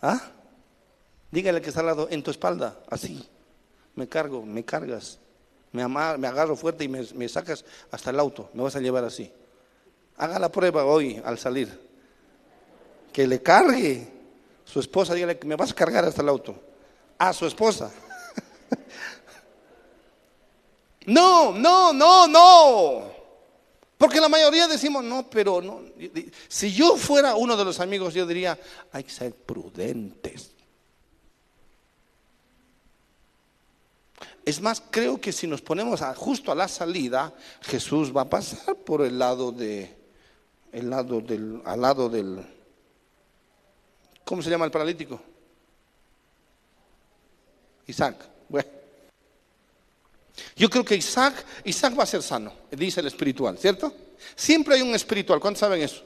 ¿Ah? Dígale que está al lado, en tu espalda, así. Me cargo, me cargas. Me, me agarro fuerte y me, sacas hasta el auto. Me vas a llevar así. Haga la prueba hoy al salir. Que le cargue. Su esposa, dígale que me vas a cargar hasta el auto. A su esposa. no, no, no, no. Porque la mayoría decimos, no, pero no. Si yo fuera uno de los amigos, yo diría, hay que ser prudentes. Es más, creo que si nos ponemos justo a la salida, Jesús va a pasar por el lado de, el lado del, al lado del, ¿cómo se llama el paralítico? Isaac. Bueno. Yo creo que Isaac, Isaac va a ser sano, dice el espiritual, ¿cierto? Siempre hay un espiritual, ¿cuántos saben eso?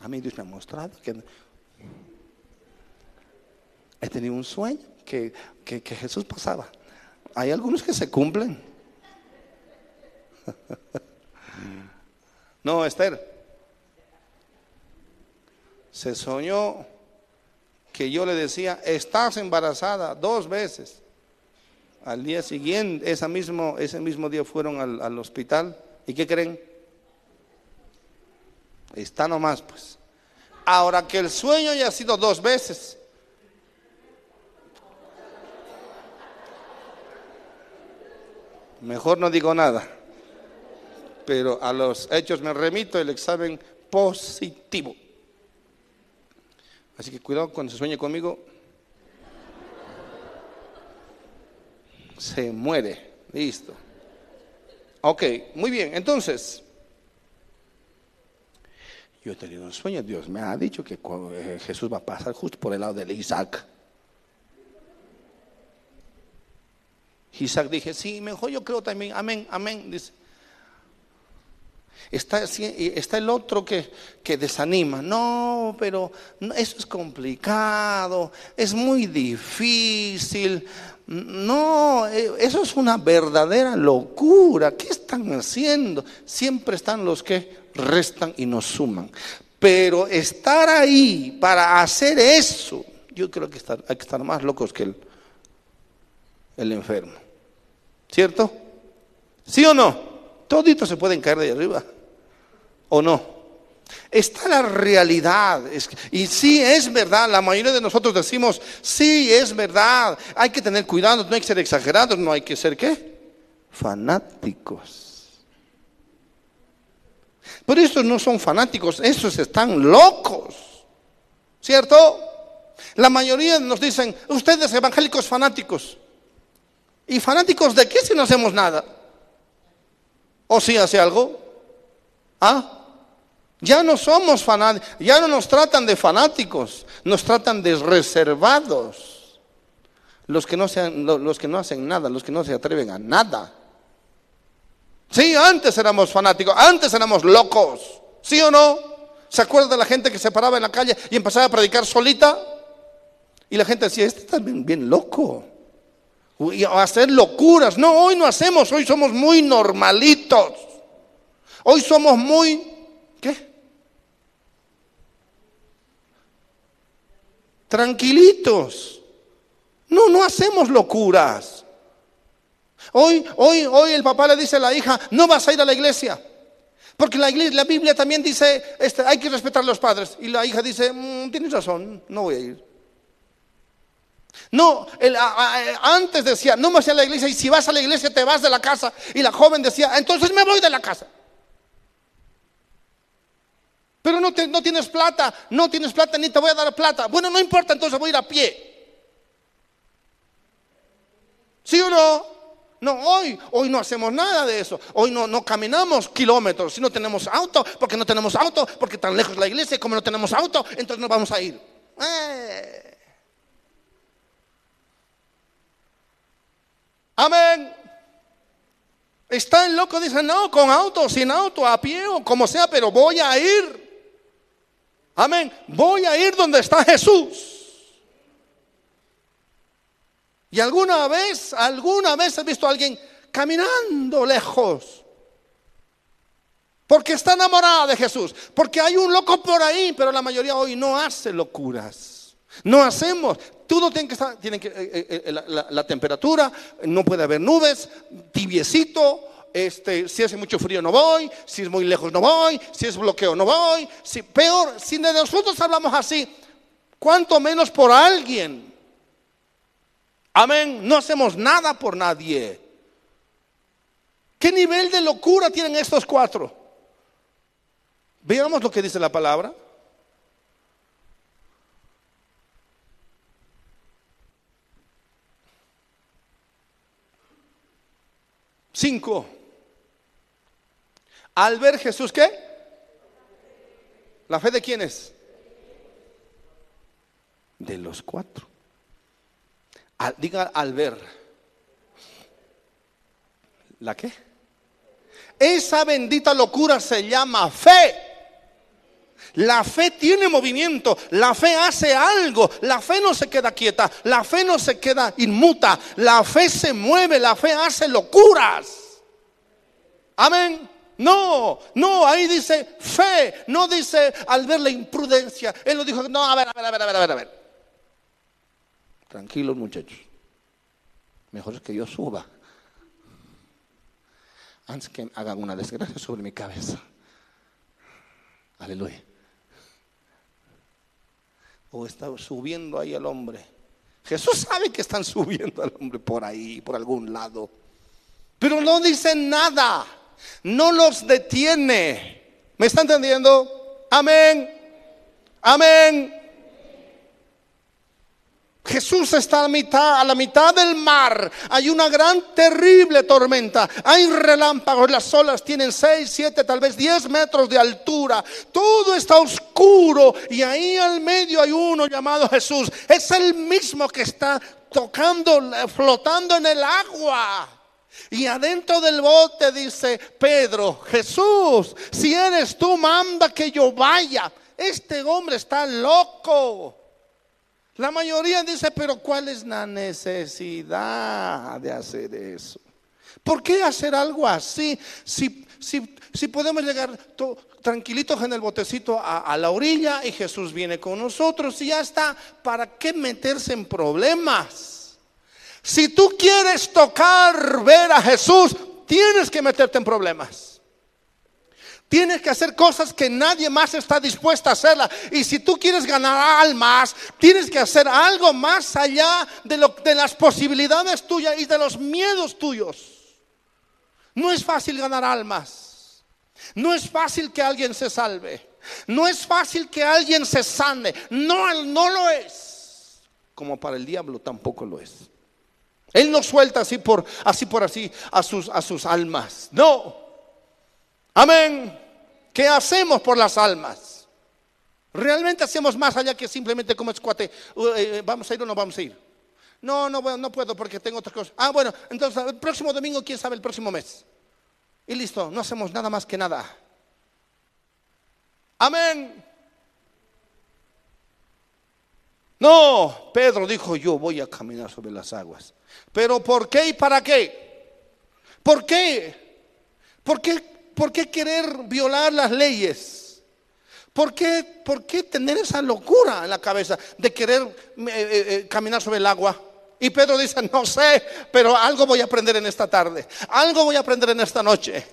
A mí Dios me ha mostrado que he tenido un sueño que, que Jesús pasaba hay algunos que se cumplen. No, Esther. Se soñó que yo le decía, estás embarazada dos veces. Al día siguiente, ese mismo, ese mismo día fueron al, al hospital. ¿Y qué creen? Está nomás, pues. Ahora que el sueño ya ha sido dos veces, Mejor no digo nada. Pero a los hechos me remito el examen positivo. Así que cuidado cuando se sueñe conmigo. Se muere. Listo. Ok, muy bien. Entonces, yo he tenido un sueño. Dios me ha dicho que eh, Jesús va a pasar justo por el lado de Isaac. Isaac dije, sí, mejor yo creo también, amén, amén. Dice. Está, está el otro que, que desanima. No, pero eso es complicado, es muy difícil. No, eh, eso es una verdadera locura. ¿Qué están haciendo? Siempre están los que restan y nos suman. Pero estar ahí para hacer eso, yo creo que hay que estar más locos que el, el enfermo. ¿Cierto? ¿Sí o no? Toditos se pueden caer de ahí arriba. ¿O no? Está la realidad. Y sí, es verdad. La mayoría de nosotros decimos, sí, es verdad. Hay que tener cuidado, no hay que ser exagerados, no hay que ser qué? Fanáticos. Pero estos no son fanáticos, estos están locos. ¿Cierto? La mayoría nos dicen, ustedes evangélicos fanáticos. ¿Y fanáticos de qué si no hacemos nada? ¿O si hace algo? ¿Ah? Ya no somos fanáticos, ya no nos tratan de fanáticos, nos tratan de reservados. Los que, no sean, los que no hacen nada, los que no se atreven a nada. Sí, antes éramos fanáticos, antes éramos locos. ¿Sí o no? ¿Se acuerda de la gente que se paraba en la calle y empezaba a predicar solita? Y la gente decía, este está bien, bien loco hacer locuras. No, hoy no hacemos, hoy somos muy normalitos. Hoy somos muy, ¿qué? Tranquilitos. No, no hacemos locuras. Hoy, hoy, hoy el papá le dice a la hija, no vas a ir a la iglesia. Porque la, iglesia, la Biblia también dice, este, hay que respetar a los padres. Y la hija dice, mm, tienes razón, no voy a ir. No, antes decía, no vas a la iglesia y si vas a la iglesia te vas de la casa. Y la joven decía, entonces me voy de la casa. Pero no, tienes plata, no tienes plata ni te voy a dar plata. Bueno, no importa, entonces voy a ir a pie. ¿Sí o no? No, hoy, hoy no hacemos nada de eso. Hoy no, no caminamos kilómetros. Si no tenemos auto, porque no tenemos auto, porque tan lejos la iglesia, como no tenemos auto, entonces no vamos a ir. Eh. Amén. Está el loco, dice, no, con auto, sin auto, a pie o como sea, pero voy a ir. Amén. Voy a ir donde está Jesús. Y alguna vez, alguna vez he visto a alguien caminando lejos. Porque está enamorada de Jesús. Porque hay un loco por ahí, pero la mayoría hoy no hace locuras. No hacemos. Todo tiene que estar, tiene que, eh, eh, eh, la, temperatura, no puede haber nubes, tibiecito. Este, si hace mucho frío no voy, si es muy lejos no voy, si es bloqueo no voy. Si, peor, si de nosotros hablamos así, cuanto menos por alguien. Amén. No hacemos nada por nadie. ¿Qué nivel de locura tienen estos cuatro? Veamos lo que dice la palabra. Cinco. Al ver Jesús, ¿qué? ¿La fe de quiénes? De los cuatro diga al ver. ¿La qué? Esa bendita locura se llama fe. La fe tiene movimiento, la fe hace algo, la fe no se queda quieta, la fe no se queda inmuta, la fe se mueve, la fe hace locuras. Amén. No, no, ahí dice fe, no dice al ver la imprudencia. Él lo dijo, no, a ver, a ver, a ver, a ver, a ver. Tranquilos muchachos. Mejor es que yo suba. Antes que hagan una desgracia sobre mi cabeza. Aleluya. Está subiendo ahí al hombre. Jesús sabe que están subiendo al hombre por ahí, por algún lado. Pero no dicen nada. No los detiene. ¿Me está entendiendo? Amén. Amén. Jesús está a la mitad, a la mitad del mar. Hay una gran, terrible tormenta. Hay relámpagos. Las olas tienen 6, 7, tal vez 10 metros de altura. Todo está oscuro. Y ahí al medio hay uno llamado Jesús. Es el mismo que está tocando, flotando en el agua. Y adentro del bote dice Pedro, Jesús, si eres tú, manda que yo vaya. Este hombre está loco. La mayoría dice, pero ¿cuál es la necesidad de hacer eso? ¿Por qué hacer algo así? Si, si, podemos llegar tranquilitos en el botecito a, a, la orilla y Jesús viene con nosotros y ya está, ¿para qué meterse en problemas? Si tú quieres tocar, ver a Jesús, tienes que meterte en problemas. Tienes que hacer cosas que nadie más está dispuesto a hacerlas. Y si tú quieres ganar almas, tienes que hacer algo más allá de, lo, de las posibilidades tuyas y de los miedos tuyos. No es fácil ganar almas. No es fácil que alguien se salve. No es fácil que alguien se sane. No, no lo es. Como para el diablo tampoco lo es. Él no suelta así por así por así a sus, a sus almas. No. Amén. ¿Qué hacemos por las almas? ¿Realmente hacemos más allá que simplemente como escuate, eh, vamos a ir o no vamos a ir? No, no, no puedo porque tengo otras cosas. Ah, bueno, entonces el próximo domingo, quién sabe el próximo mes. Y listo, no hacemos nada más que nada. Amén. No, Pedro dijo, yo voy a caminar sobre las aguas. Pero ¿por qué y para qué? ¿Por qué? ¿Por qué ¿Por qué querer violar las leyes? ¿Por qué, tener esa locura en la cabeza de querer eh, eh, eh, caminar sobre el agua? Y Pedro dice, no sé, pero algo voy a aprender en esta tarde, algo voy a aprender en esta noche.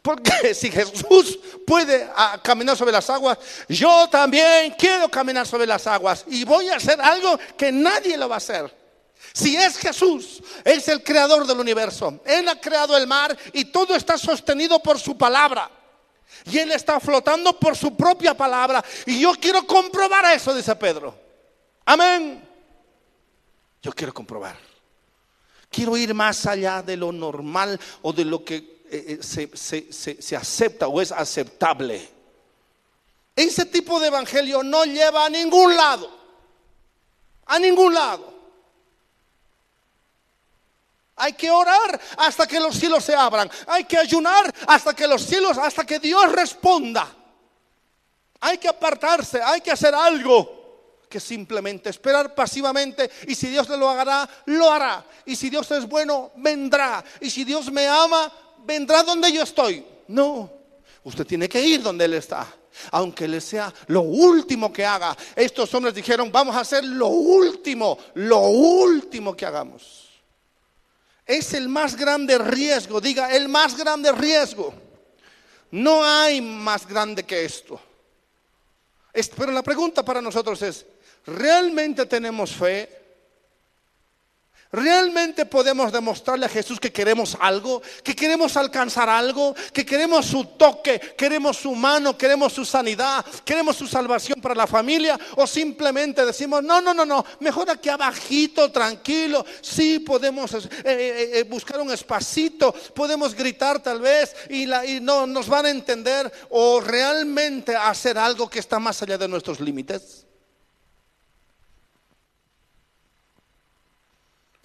Porque si Jesús puede ah, caminar sobre las aguas, yo también quiero caminar sobre las aguas y voy a hacer algo que nadie lo va a hacer. Si es Jesús, es el creador del universo. Él ha creado el mar y todo está sostenido por su palabra. Y Él está flotando por su propia palabra. Y yo quiero comprobar eso, dice Pedro. Amén. Yo quiero comprobar. Quiero ir más allá de lo normal o de lo que eh, eh, se, acepta o es aceptable. Ese tipo de evangelio no lleva a ningún lado. A ningún lado. Hay que orar hasta que los cielos se abran. Hay que ayunar hasta que los cielos, hasta que Dios responda. Hay que apartarse, hay que hacer algo que simplemente esperar pasivamente y si Dios lo hará, lo hará. Y si Dios es bueno, vendrá. Y si Dios me ama, vendrá donde yo estoy. No, usted tiene que ir donde Él está. Aunque le sea lo último que haga. Estos hombres dijeron, vamos a hacer lo último, lo último que hagamos. Es el más grande riesgo, diga, el más grande riesgo. No hay más grande que esto. Pero la pregunta para nosotros es, ¿realmente tenemos fe? ¿Realmente podemos demostrarle a Jesús que queremos algo? ¿Que queremos alcanzar algo? ¿Que queremos su toque? ¿Queremos su mano? ¿Queremos su sanidad? ¿Queremos su salvación para la familia? ¿O simplemente decimos, no, no, no, no, mejor aquí abajito, tranquilo? Sí, podemos eh, eh, eh, buscar un espacito, podemos gritar tal vez y, y no nos van a entender. ¿O realmente hacer algo que está más allá de nuestros límites?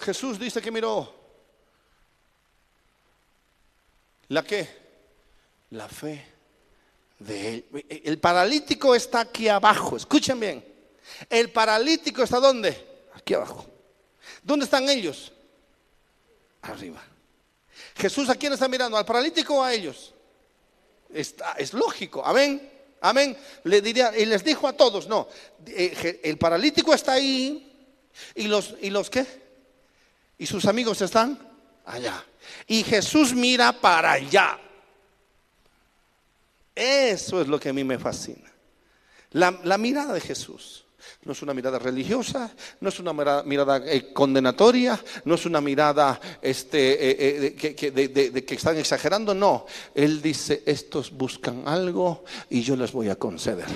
Jesús dice que miró la qué? La fe de él. El paralítico está aquí abajo, escuchen bien. El paralítico está dónde? Aquí abajo. ¿Dónde están ellos? Arriba. Jesús a quién está mirando, al paralítico o a ellos? Está, es lógico, amén. Amén. Le diría, y les dijo a todos, no, eh, el paralítico está ahí y los, y los qué? Y sus amigos están allá. Y Jesús mira para allá. Eso es lo que a mí me fascina. La, mirada de Jesús. No es una mirada religiosa, no es una mirada, eh, condenatoria, no es una mirada este, eh, eh, de, que están exagerando, no. Él dice, estos buscan algo y yo les voy a conceder.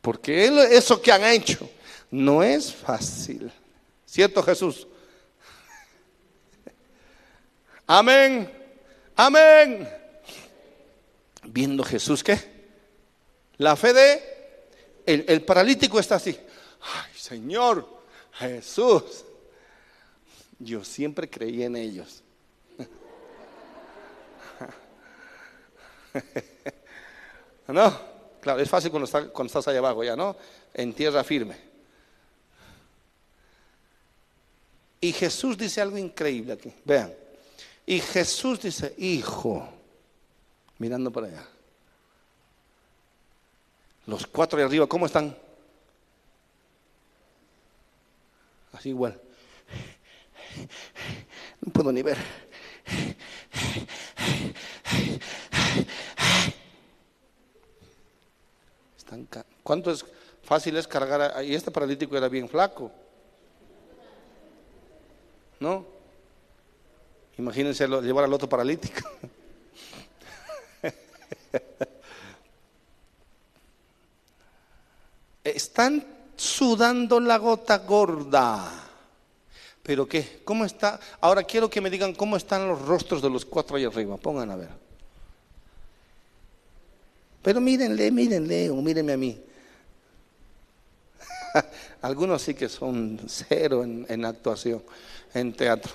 Porque eso que han hecho no es fácil. ¿Cierto Jesús? Amén. Amén. Viendo Jesús qué? La fe de el, el paralítico está así. Ay, Señor, Jesús. Yo siempre creí en ellos. ¿No? Claro, es fácil cuando, cuando estás allá abajo ya, ¿no? En tierra firme. Y Jesús dice algo increíble aquí. Vean. Y Jesús dice, hijo, mirando para allá. Los cuatro de arriba, ¿cómo están? Así igual. No puedo ni ver. ¿Cuánto es fácil es cargar? Y este paralítico era bien flaco. ¿No? Imagínense llevar al otro paralítico. Están sudando la gota gorda. ¿Pero qué? ¿Cómo está? Ahora quiero que me digan cómo están los rostros de los cuatro ahí arriba. Pongan a ver. Pero mírenle, mírenle, o mírenme a mí. Algunos sí que son cero en actuación en teatro.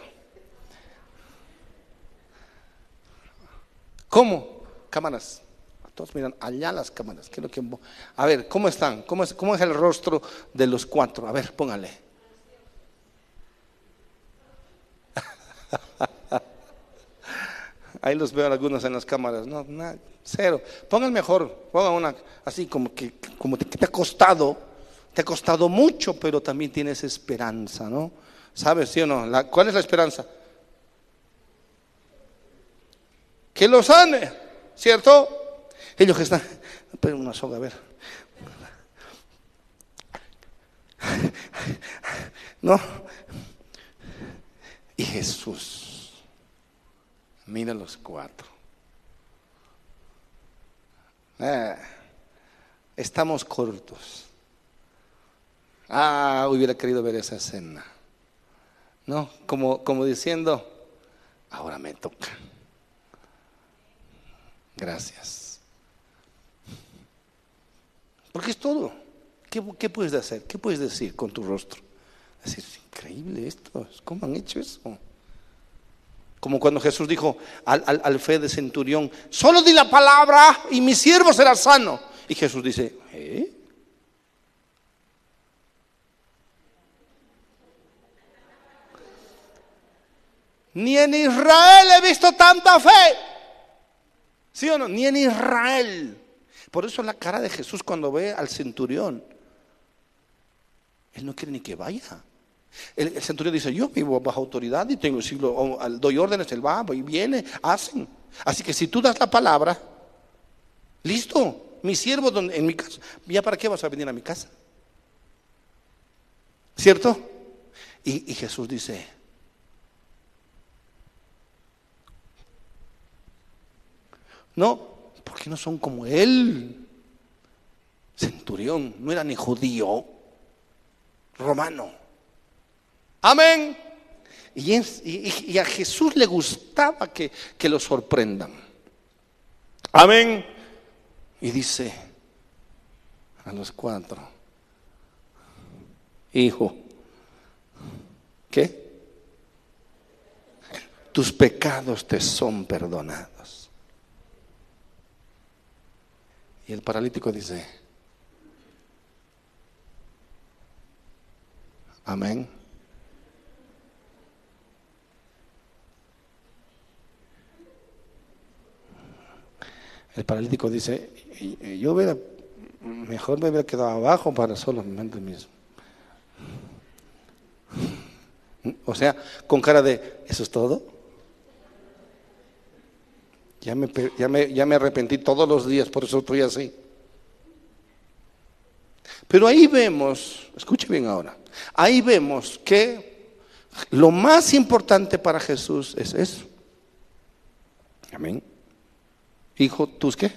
¿Cómo? Cámaras. Todos miran allá las cámaras. que A ver, ¿cómo están? ¿Cómo es, ¿Cómo es el rostro de los cuatro? A ver, póngale. Ahí los veo algunos en las cámaras. No, cero. Pongan mejor. Pongan una así como que, como que te ha costado Te ha costado mucho, pero también tienes esperanza, ¿no? ¿Sabes, sí o no? ¿Cuál es la esperanza? Que lo sane, ¿cierto? Ellos que están, pero una soga, a ver. No. Y Jesús, mira los cuatro. Ah, estamos cortos. Ah, hubiera querido ver esa escena. ¿No? Como, como diciendo, ahora me toca. Gracias. Porque es todo. ¿Qué, ¿Qué, puedes hacer? ¿Qué puedes decir con tu rostro? Decir, es increíble esto. ¿Cómo han hecho eso? Como cuando Jesús dijo al, al, fe de centurión, solo di la palabra y mi siervo será sano. Y Jesús dice, ¿eh? Ni en Israel he visto tanta fe. ¿Sí o no? Ni en Israel. Por eso la cara de Jesús cuando ve al centurión, él no quiere ni que vaya. El, centurión dice, yo vivo bajo autoridad y tengo siglo, doy órdenes, él va y viene, hacen. Así que si tú das la palabra, listo, mi siervo en mi casa, ¿ya para qué vas a venir a mi casa? ¿Cierto? Y, y Jesús dice, no, porque no son como él. Centurión, no era ni judío, romano. Amén. Y, a Jesús le gustaba que, que lo sorprendan. Amén. Y dice a los cuatro, hijo, ¿qué? Tus pecados te son perdonados. Y el paralítico dice, amén. El paralítico dice, yo hubiera, mejor me hubiera quedado abajo para solamente mismo. O sea, con cara de, ¿eso es todo? Ya me, ya me, ya me arrepentí todos los días, por eso estoy así. Pero ahí vemos, escuche bien ahora, ahí vemos que lo más importante para Jesús es eso. Amén. Hijo, ¿tus qué?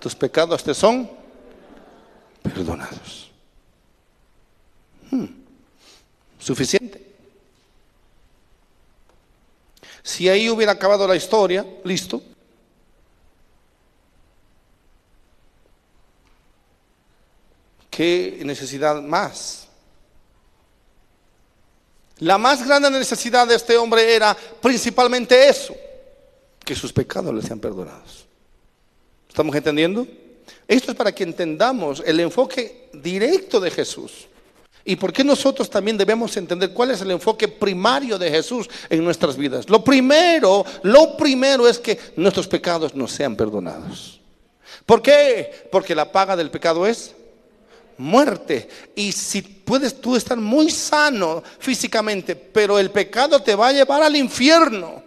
Tus pecados te son perdonados. Hmm. Suficiente. Si ahí hubiera acabado la historia, listo. ¿Qué necesidad más? La más grande necesidad de este hombre era principalmente eso que sus pecados les sean perdonados. ¿Estamos entendiendo? Esto es para que entendamos el enfoque directo de Jesús. ¿Y por qué nosotros también debemos entender cuál es el enfoque primario de Jesús en nuestras vidas? Lo primero, lo primero es que nuestros pecados nos sean perdonados. ¿Por qué? Porque la paga del pecado es muerte. Y si puedes tú estar muy sano físicamente, pero el pecado te va a llevar al infierno.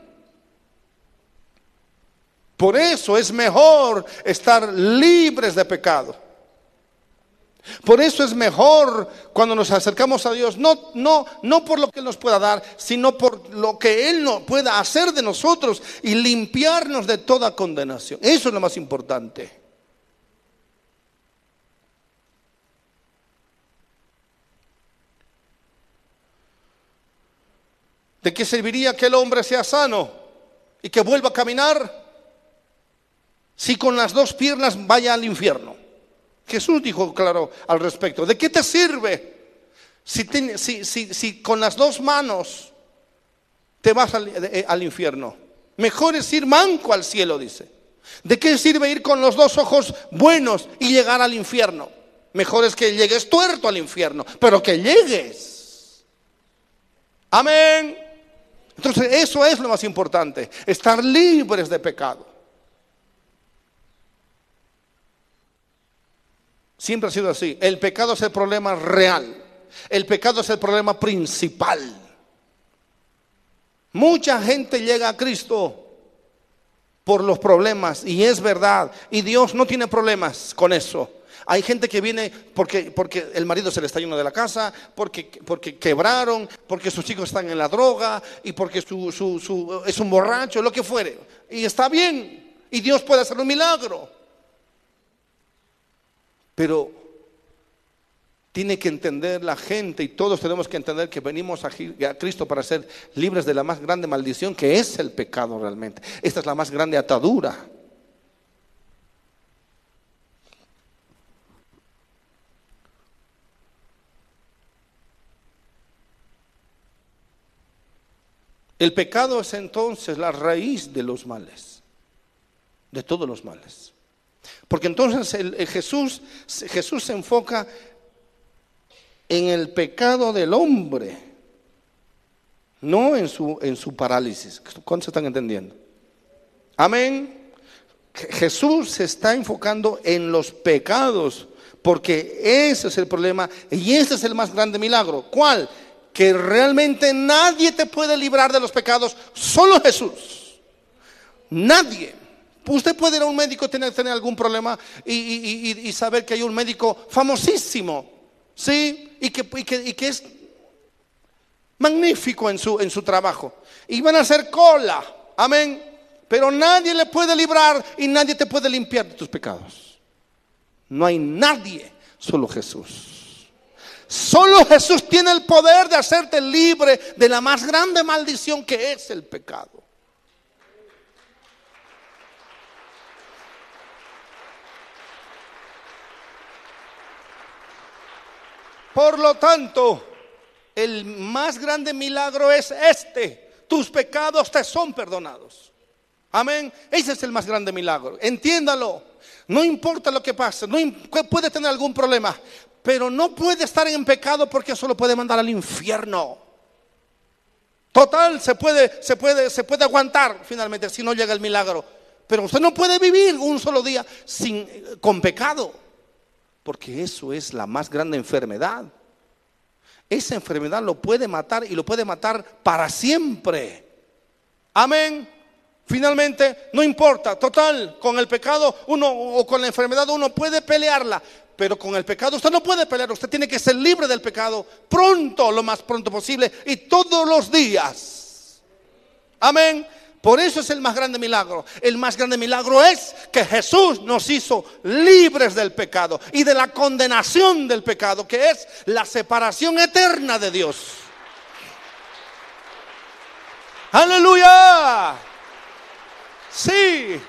Por eso es mejor estar libres de pecado. Por eso es mejor cuando nos acercamos a Dios, no, no, no por lo que Él nos pueda dar, sino por lo que Él no pueda hacer de nosotros y limpiarnos de toda condenación. Eso es lo más importante. ¿De qué serviría que el hombre sea sano y que vuelva a caminar? si con las dos piernas vaya al infierno? Jesús dijo claro al respecto. ¿De qué te sirve si, con las dos manos te vas al, eh, al infierno? Mejor es ir manco al cielo, dice. ¿De qué sirve ir con los dos ojos buenos y llegar al infierno? Mejor es que llegues tuerto al infierno, pero que llegues. Amén. Entonces eso es lo más importante, estar libres de pecado. Siempre ha sido así. El pecado es el problema real. El pecado es el problema principal. Mucha gente llega a Cristo por los problemas y es verdad. Y Dios no tiene problemas con eso. Hay gente que viene porque, porque el marido se le está yendo de la casa, porque, porque quebraron, porque sus hijos están en la droga y porque su, su, es un borracho, lo que fuere. Y está bien. Y Dios puede hacer un milagro. Pero tiene que entender la gente y todos tenemos que entender que venimos a, Cristo para ser libres de la más grande maldición que es el pecado realmente. Esta es la más grande atadura. El pecado es entonces la raíz de los males, de todos los males. Porque entonces Jesús, Jesús se enfoca en el pecado del hombre, no en su, en su parálisis. ¿Cuántos están entendiendo? Amén. Jesús se está enfocando en los pecados, porque ese es el problema y ese es el más grande milagro. ¿Cuál? Que realmente nadie te puede librar de los pecados, solo Jesús. Nadie. Usted puede ir a un médico tener, tener algún problema y, saber que hay un médico famosísimo, ¿sí? Y que, que es magnífico en su, en su trabajo. Y van a hacer cola, amén. Pero nadie le puede librar y nadie te puede limpiar de tus pecados. No hay nadie, solo Jesús. Solo Jesús tiene el poder de hacerte libre de la más grande maldición que es el pecado. Por lo tanto, el más grande milagro es este. Tus pecados te son perdonados. Amén. Ese es el más grande milagro. Entiéndalo. No importa lo que pase, no puede tener algún problema, pero no puede estar en pecado porque eso lo puede mandar al infierno. Total, se puede, se puede, se puede aguantar finalmente si no llega el milagro. Pero usted no puede vivir un solo día sin, con pecado. Porque eso es la más grande enfermedad. Esa enfermedad lo puede matar y lo puede matar para siempre. Amén. Finalmente, no importa, total, con el pecado uno o con la enfermedad uno puede pelearla, pero con el pecado usted no puede pelear, usted tiene que ser libre del pecado pronto, lo más pronto posible y todos los días. Amén. Por eso es el más grande milagro. El más grande milagro es que Jesús nos hizo libres del pecado y de la condenación del pecado, que es la separación eterna de Dios. Aleluya. Sí.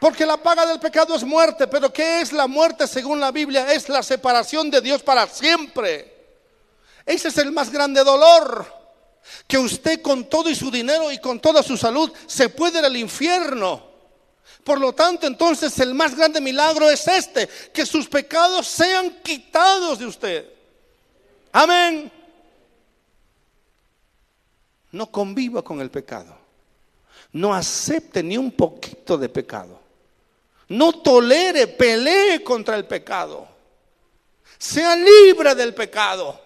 Porque la paga del pecado es muerte, pero ¿qué es la muerte según la Biblia? Es la separación de Dios para siempre. Ese es el más grande dolor que usted con todo y su dinero y con toda su salud se puede ir al infierno. Por lo tanto, entonces el más grande milagro es este, que sus pecados sean quitados de usted. Amén. No conviva con el pecado. No acepte ni un poquito de pecado. No tolere, pelee contra el pecado. Sea libre del pecado.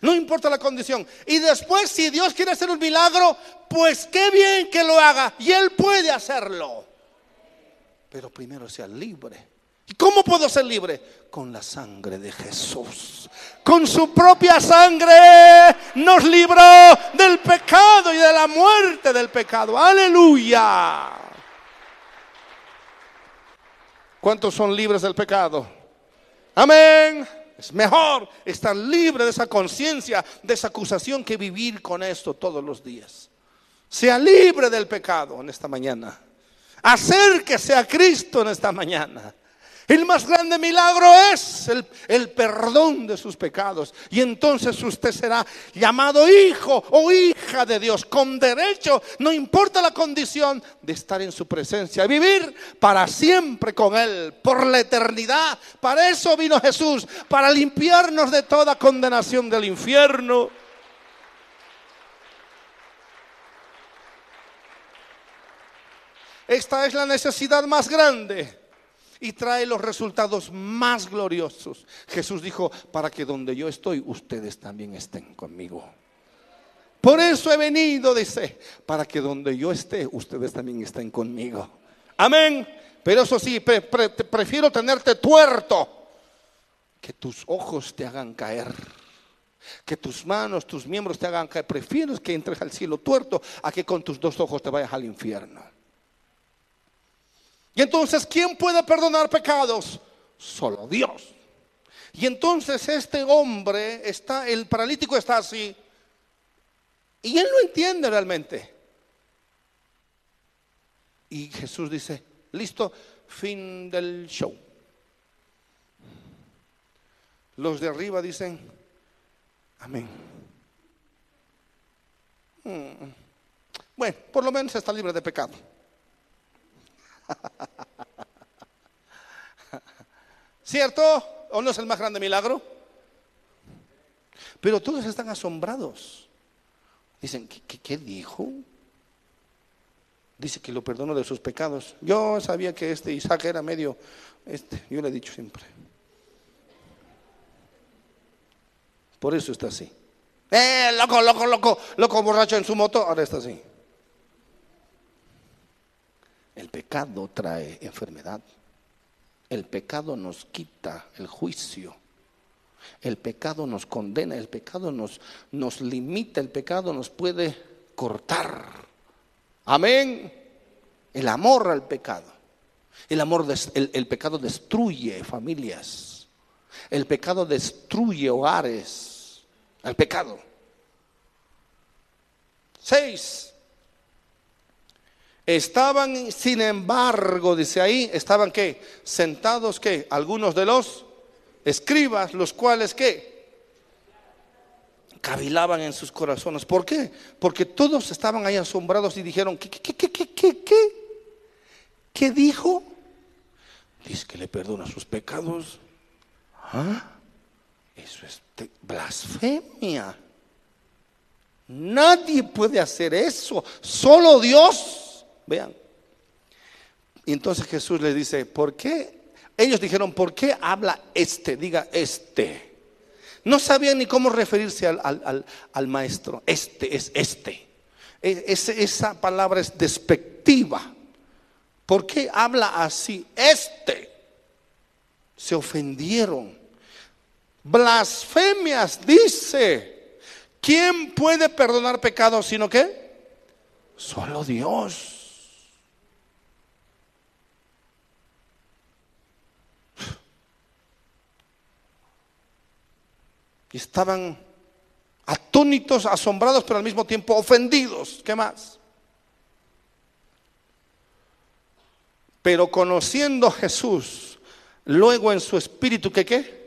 No importa la condición. Y después, si Dios quiere hacer un milagro, pues qué bien que lo haga. Y Él puede hacerlo. Pero primero sea libre. ¿Y cómo puedo ser libre? Con la sangre de Jesús. Con su propia sangre nos libró del pecado y de la muerte del pecado. Aleluya. ¿Cuántos son libres del pecado? Amén. Mejor estar libre de esa conciencia, de esa acusación, que vivir con esto todos los días. Sea libre del pecado en esta mañana. Acérquese a Cristo en esta mañana. El más grande milagro es el, perdón de sus pecados. Y entonces usted será llamado hijo o hija de Dios con derecho, no importa la condición, de estar en su presencia, vivir para siempre con Él, por la eternidad. Para eso vino Jesús, para limpiarnos de toda condenación del infierno. Esta es la necesidad más grande y trae los resultados más gloriosos. Jesús dijo, para que donde yo estoy, ustedes también estén conmigo. Por eso he venido, dice, para que donde yo esté, ustedes también estén conmigo. Amén. Pero eso sí, prefiero tenerte tuerto, que tus ojos te hagan caer. Que tus manos, tus miembros te hagan caer. Prefiero que entres al cielo tuerto a que con tus dos ojos te vayas al infierno. Y entonces, ¿quién puede perdonar pecados? Solo Dios. Y entonces este hombre está, el paralítico está así. Y él no entiende realmente. Y Jesús dice, listo, fin del show. Los de arriba dicen, amén. Mm. Bueno, por lo menos está libre de pecado. ¿Cierto? ¿O no es el más grande milagro? Pero todos están asombrados. Dicen, ¿qué, dijo? Dice que lo perdono de sus pecados. Yo sabía que este Isaac era medio, este, yo le he dicho siempre. Por eso está así. Eh, loco, loco, loco, loco borracho en su moto, ahora está así. El pecado trae enfermedad. El pecado nos quita el juicio. El pecado nos condena, el pecado nos, nos limita, el pecado nos puede cortar. Amén. El amor al pecado. El, amor, el, el pecado destruye familias. El pecado destruye hogares. El pecado. Seis. Estaban, sin embargo, dice ahí, estaban qué? Sentados qué? Algunos de los escribas, los cuales qué? Cavilaban en sus corazones. ¿Por qué? Porque todos estaban ahí asombrados y dijeron, ¿qué, qué, qué, qué, qué, qué? ¿Qué dijo? Dice que le perdona sus pecados. ¿Ah? Eso es blasfemia. Nadie puede hacer eso, solo Dios. Vean. Y entonces Jesús les dice, ¿por qué? Ellos dijeron, ¿por qué habla este? Diga este. No sabían ni cómo referirse al, maestro. Este es este. E, esa palabra es despectiva. ¿Por qué habla así? Este. Se ofendieron. Blasfemias, dice. ¿Quién puede perdonar pecados sino qué? Solo Dios. Y estaban atónitos, asombrados, pero al mismo tiempo ofendidos. ¿Qué más? Pero conociendo Jesús, luego en su espíritu, ¿que qué?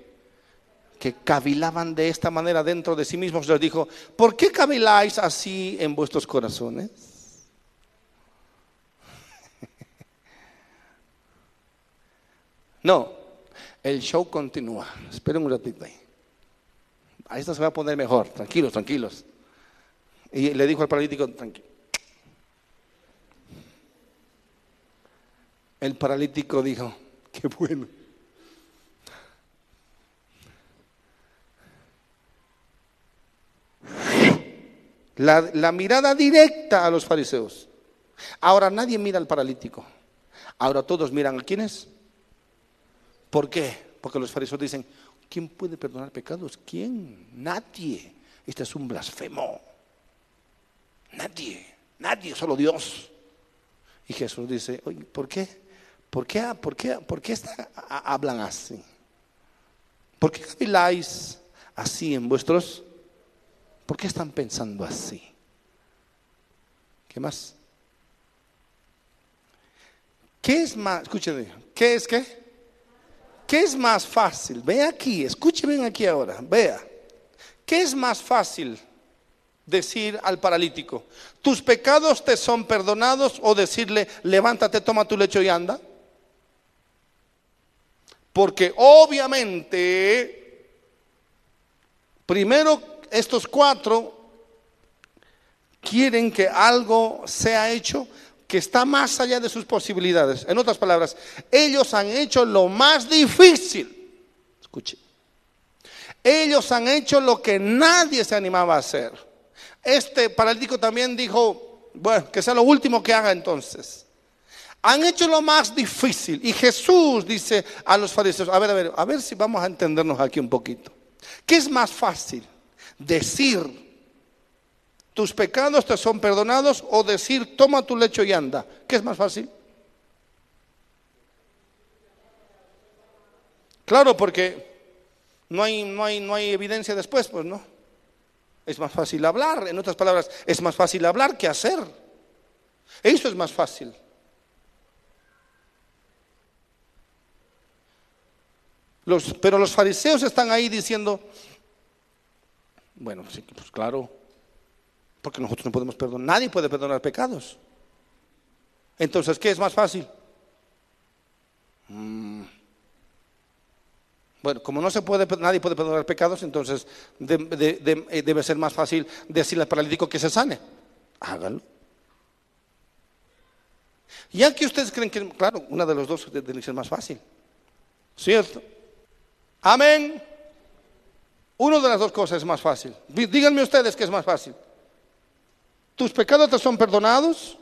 Que cavilaban de esta manera dentro de sí mismos, les dijo, ¿por qué caviláis así en vuestros corazones? No, el show continúa. Esperen un ratito ahí. Ahí esto se va a poner mejor, tranquilos, tranquilos. Y le dijo al paralítico, tranquilo. El paralítico dijo, qué bueno. La, la, mirada directa a los fariseos. Ahora nadie mira al paralítico. Ahora todos miran a quiénes. ¿Por qué? Porque los fariseos dicen, ¿Quién puede perdonar pecados? ¿Quién? Nadie. Este es un blasfemo. Nadie, nadie, solo Dios. Y Jesús dice, oye, ¿por qué? ¿Por qué, por qué, por qué hablan así? ¿Por qué habláis así en vuestros? ¿Por qué están pensando así? ¿Qué más? ¿Qué es más? Escúcheme, ¿qué es qué? ¿Qué es más fácil? Ve aquí, escúcheme aquí ahora, vea. ¿Qué es más fácil decir al paralítico? ¿Tus pecados te son perdonados o decirle, levántate, toma tu lecho y anda? Porque obviamente, primero estos cuatro quieren que algo sea hecho que está más allá de sus posibilidades. En otras palabras, ellos han hecho lo más difícil. Escuche. Ellos han hecho lo que nadie se animaba a hacer. Este paralítico también dijo, bueno, que sea lo último que haga entonces. Han hecho lo más difícil. Y Jesús dice a los fariseos, a ver, a ver, a ver si vamos a entendernos aquí un poquito. ¿Qué es más fácil? Decir, tus pecados te son perdonados o decir, toma tu lecho y anda. ¿Qué es más fácil? Claro, porque no hay, no hay, no hay evidencia después, pues no. Es más fácil hablar, en otras palabras, es más fácil hablar que hacer. Eso es más fácil. pero los fariseos están ahí diciendo, bueno, sí, pues claro, porque nosotros no podemos perdonar, nadie puede perdonar pecados. Entonces, ¿qué es más fácil? Mm. Bueno, como no se puede, nadie puede perdonar pecados, entonces eh, debe ser más fácil decirle al paralítico que se sane. Hágalo. Ya que ustedes creen que, claro, una de los dos debe ser más fácil. ¿Cierto? Amén. Una de las dos cosas es más fácil. Díganme ustedes que es más fácil. ¿Tus pecados te son perdonados?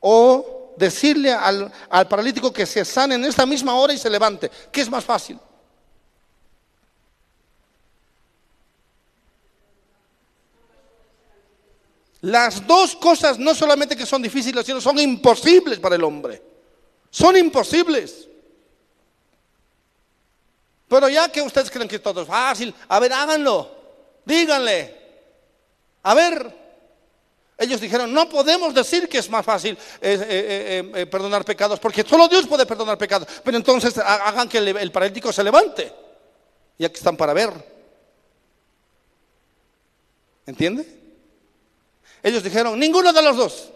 O decirle al, al paralítico que se sane en esta misma hora y se levante. ¿Qué es más fácil? Las dos cosas no solamente que son difíciles, sino son imposibles para el hombre. Son imposibles. Pero ya que ustedes creen que todo es fácil, a ver, háganlo, díganle. A ver, ellos dijeron, no podemos decir que es más fácil eh, eh, eh, perdonar pecados, porque solo Dios puede perdonar pecados. Pero entonces hagan que el, paralítico se levante, ya que están para ver. ¿Entiende? Ellos dijeron, ninguno de los dos.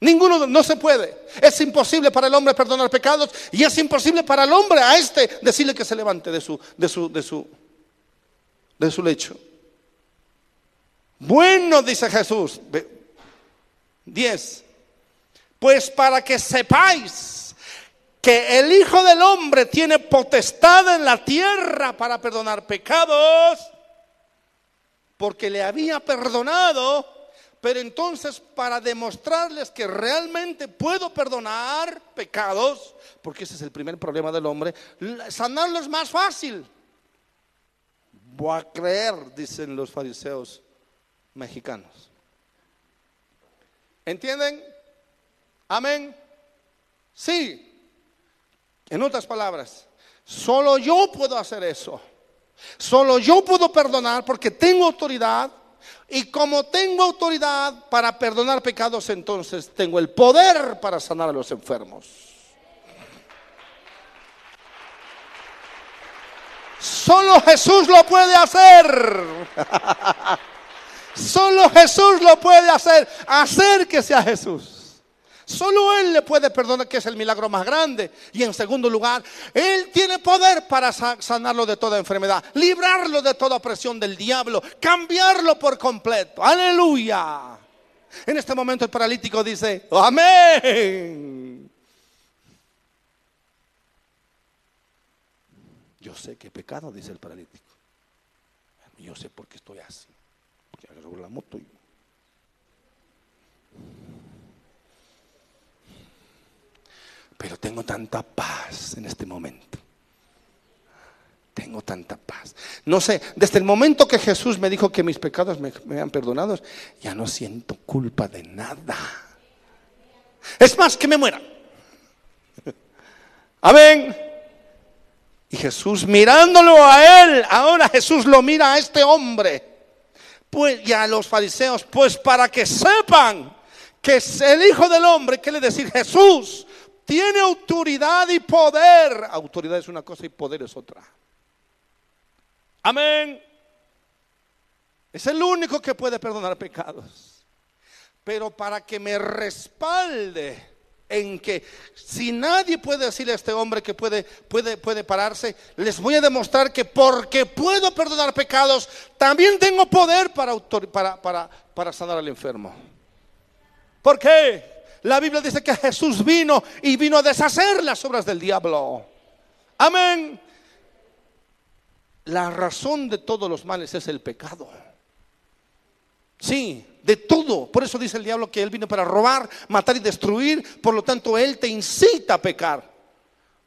Ninguno, no se puede. Es imposible para el hombre perdonar pecados y es imposible para el hombre a este decirle que se levante de su, de su, de su, de su lecho. Bueno, dice Jesús. 10. Pues para que sepáis que el Hijo del Hombre tiene potestad en la tierra para perdonar pecados, porque le había perdonado pero entonces para demostrarles que realmente puedo perdonar pecados, porque ese es el primer problema del hombre, sanarlo es más fácil. Voy a creer, dicen los fariseos mexicanos. ¿Entienden? Amén. Sí. En otras palabras, solo yo puedo hacer eso. Solo yo puedo perdonar porque tengo autoridad y como tengo autoridad para perdonar pecados, entonces tengo el poder para sanar a los enfermos. Solo Jesús lo puede hacer. Solo Jesús lo puede hacer. Acérquese a Jesús. Solo Él le puede perdonar, que es el milagro más grande. Y en segundo lugar, Él tiene poder para sanarlo de toda enfermedad, librarlo de toda presión del diablo, cambiarlo por completo. Aleluya. En este momento el paralítico dice, amén. Yo sé que pecado, dice el paralítico. Yo sé por qué estoy así. La moto Pero tengo tanta paz en este momento. Tengo tanta paz. No sé, desde el momento que Jesús me dijo que mis pecados me, me han perdonados, ya no siento culpa de nada. Es más, que me muera. Amén. Y Jesús mirándolo a él, ahora Jesús lo mira a este hombre. Pues ya a los fariseos, pues para que sepan que el Hijo del Hombre, ¿qué le decir Jesús? tiene autoridad y poder. Autoridad es una cosa y poder es otra. Amén. Es el único que puede perdonar pecados. Pero para que me respalde en que si nadie puede decirle a este hombre que puede, puede, puede pararse, les voy a demostrar que porque puedo perdonar pecados, también tengo poder para, para, para, para sanar al enfermo. ¿Por qué? La Biblia dice que Jesús vino y vino a deshacer las obras del diablo. Amén. La razón de todos los males es el pecado. Sí, de todo. Por eso dice el diablo que él vino para robar, matar y destruir. Por lo tanto, él te incita a pecar.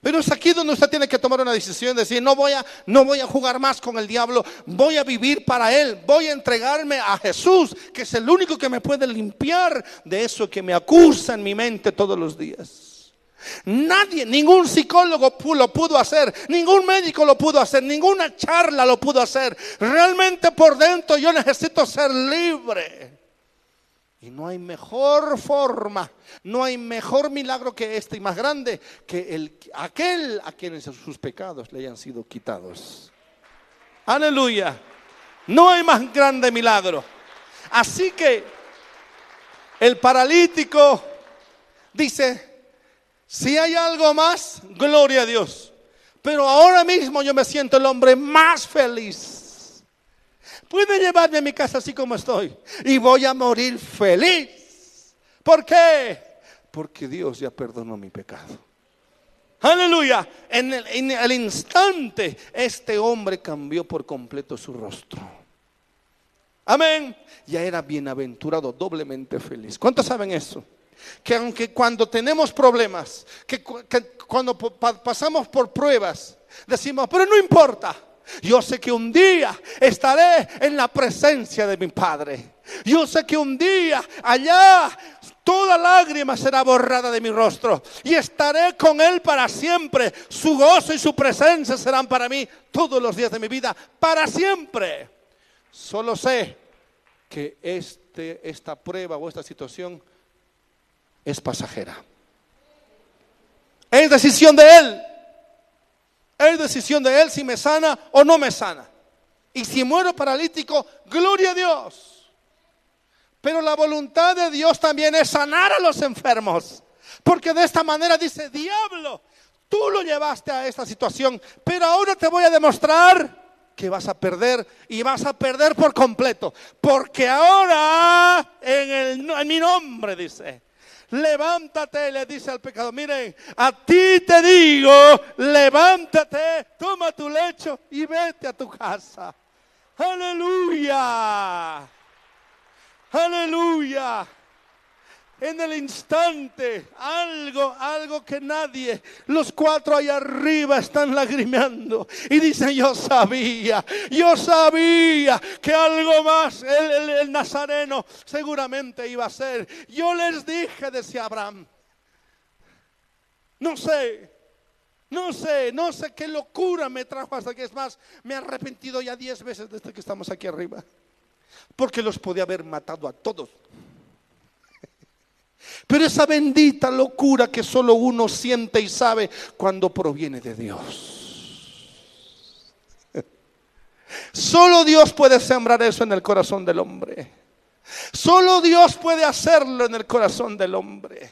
Pero es aquí donde usted tiene que tomar una decisión, decir, no voy a no voy a jugar más con el diablo, voy a vivir para él, voy a entregarme a Jesús, que es el único que me puede limpiar de eso que me acusa en mi mente todos los días. Nadie, ningún psicólogo lo pudo hacer, ningún médico lo pudo hacer, ninguna charla lo pudo hacer. Realmente por dentro yo necesito ser libre. Y no hay mejor forma, no hay mejor milagro que este y más grande que el, aquel a quien sus pecados le hayan sido quitados. Aleluya. No hay más grande milagro. Así que el paralítico dice, si hay algo más, gloria a Dios. Pero ahora mismo yo me siento el hombre más feliz puede llevarme a mi casa así como estoy y voy a morir feliz. ¿Por qué? Porque Dios ya perdonó mi pecado. Aleluya. En el, instante este hombre cambió por completo su rostro. Amén. Ya era bienaventurado, doblemente feliz. ¿Cuántos saben eso? Que aunque cuando tenemos problemas, que cuando pasamos por pruebas, decimos, pero no importa. Yo sé que un día estaré en la presencia de mi Padre. Yo sé que un día allá toda lágrima será borrada de mi rostro y estaré con Él para siempre. Su gozo y su presencia serán para mí todos los días de mi vida, para siempre. Solo sé que este, esta prueba o esta situación es pasajera. Es decisión de Él. Es decisión de Él si me sana o no me sana. Y si muero paralítico, gloria a Dios. Pero la voluntad de Dios también es sanar a los enfermos. Porque de esta manera dice, diablo, tú lo llevaste a esta situación, pero ahora te voy a demostrar que vas a perder y vas a perder por completo. Porque ahora, en, el, en mi nombre, dice, levántate, le dice al pecado, miren, a ti te digo, levántate, toma tu lecho y vete a tu casa. Aleluya. Aleluya en el instante, algo, algo que nadie, los cuatro allá arriba están lagrimeando y dicen, yo sabía, yo sabía que algo más el, nazareno seguramente iba a ser. Yo les dije, decía Abraham, no sé, no sé, no sé qué locura me trajo hasta que es más, me he arrepentido ya diez veces desde que estamos aquí arriba, porque los podía haber matado a todos. Pero esa bendita locura que solo uno siente y sabe cuando proviene de Dios. Solo Dios puede sembrar eso en el corazón del hombre. Solo Dios puede hacerlo en el corazón del hombre.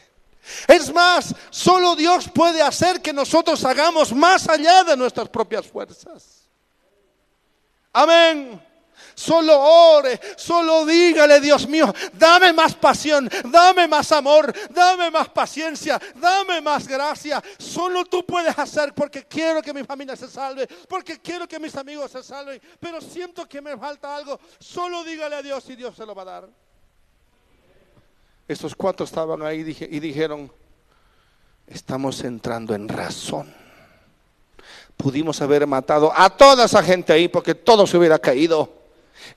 Es más, solo Dios puede hacer que nosotros hagamos más allá de nuestras propias fuerzas. Amén. Solo ore, solo dígale, Dios mío, dame más pasión, dame más amor, dame más paciencia, dame más gracia. Solo tú puedes hacer porque quiero que mi familia se salve, porque quiero que mis amigos se salven, pero siento que me falta algo. Solo dígale a Dios y Dios se lo va a dar. Estos cuatro estaban ahí y dijeron, estamos entrando en razón. Pudimos haber matado a toda esa gente ahí porque todo se hubiera caído.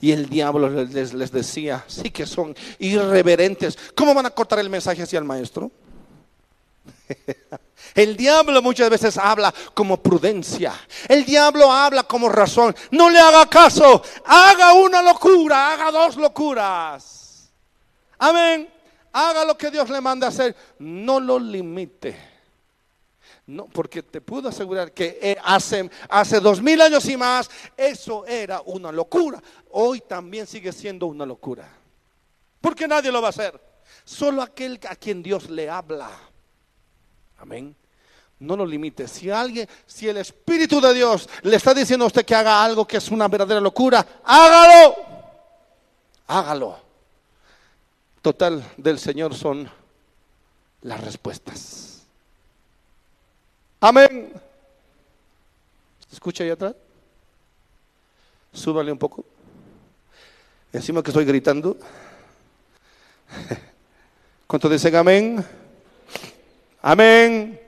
Y el diablo les, les, decía, sí que son irreverentes. ¿Cómo van a cortar el mensaje hacia el maestro? El diablo muchas veces habla como prudencia. El diablo habla como razón. No le haga caso. Haga una locura, haga dos locuras. Amén. Haga lo que Dios le manda hacer. No lo limite. No, porque te puedo asegurar que eh, hace, hace dos mil años y más eso era una locura. Hoy también sigue siendo una locura. Porque nadie lo va a hacer. Solo aquel a quien Dios le habla. Amén. No lo limite. Si alguien, si el Espíritu de Dios le está diciendo a usted que haga algo que es una verdadera locura, hágalo. Hágalo. total del Señor son las respuestas. Amén. ¿Se escucha ahí atrás? Súbale un poco. Encima que estoy gritando. ¿Cuánto dicen amén? Amén.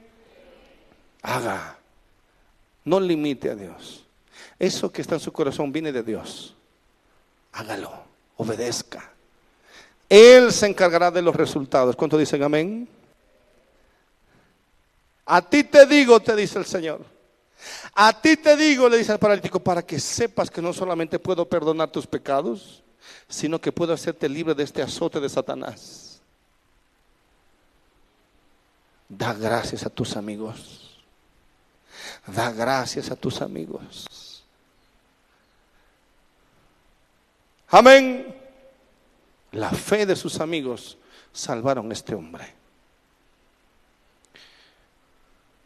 Haga. No limite a Dios. Eso que está en su corazón viene de Dios. Hágalo. Obedezca. Él se encargará de los resultados. ¿Cuánto dicen amén? A ti te digo, te dice el Señor. A ti te digo, le dice al paralítico, para que sepas que no solamente puedo perdonar tus pecados, sino que puedo hacerte libre de este azote de Satanás. Da gracias a tus amigos. Da gracias a tus amigos. Amén. La fe de sus amigos salvaron a este hombre.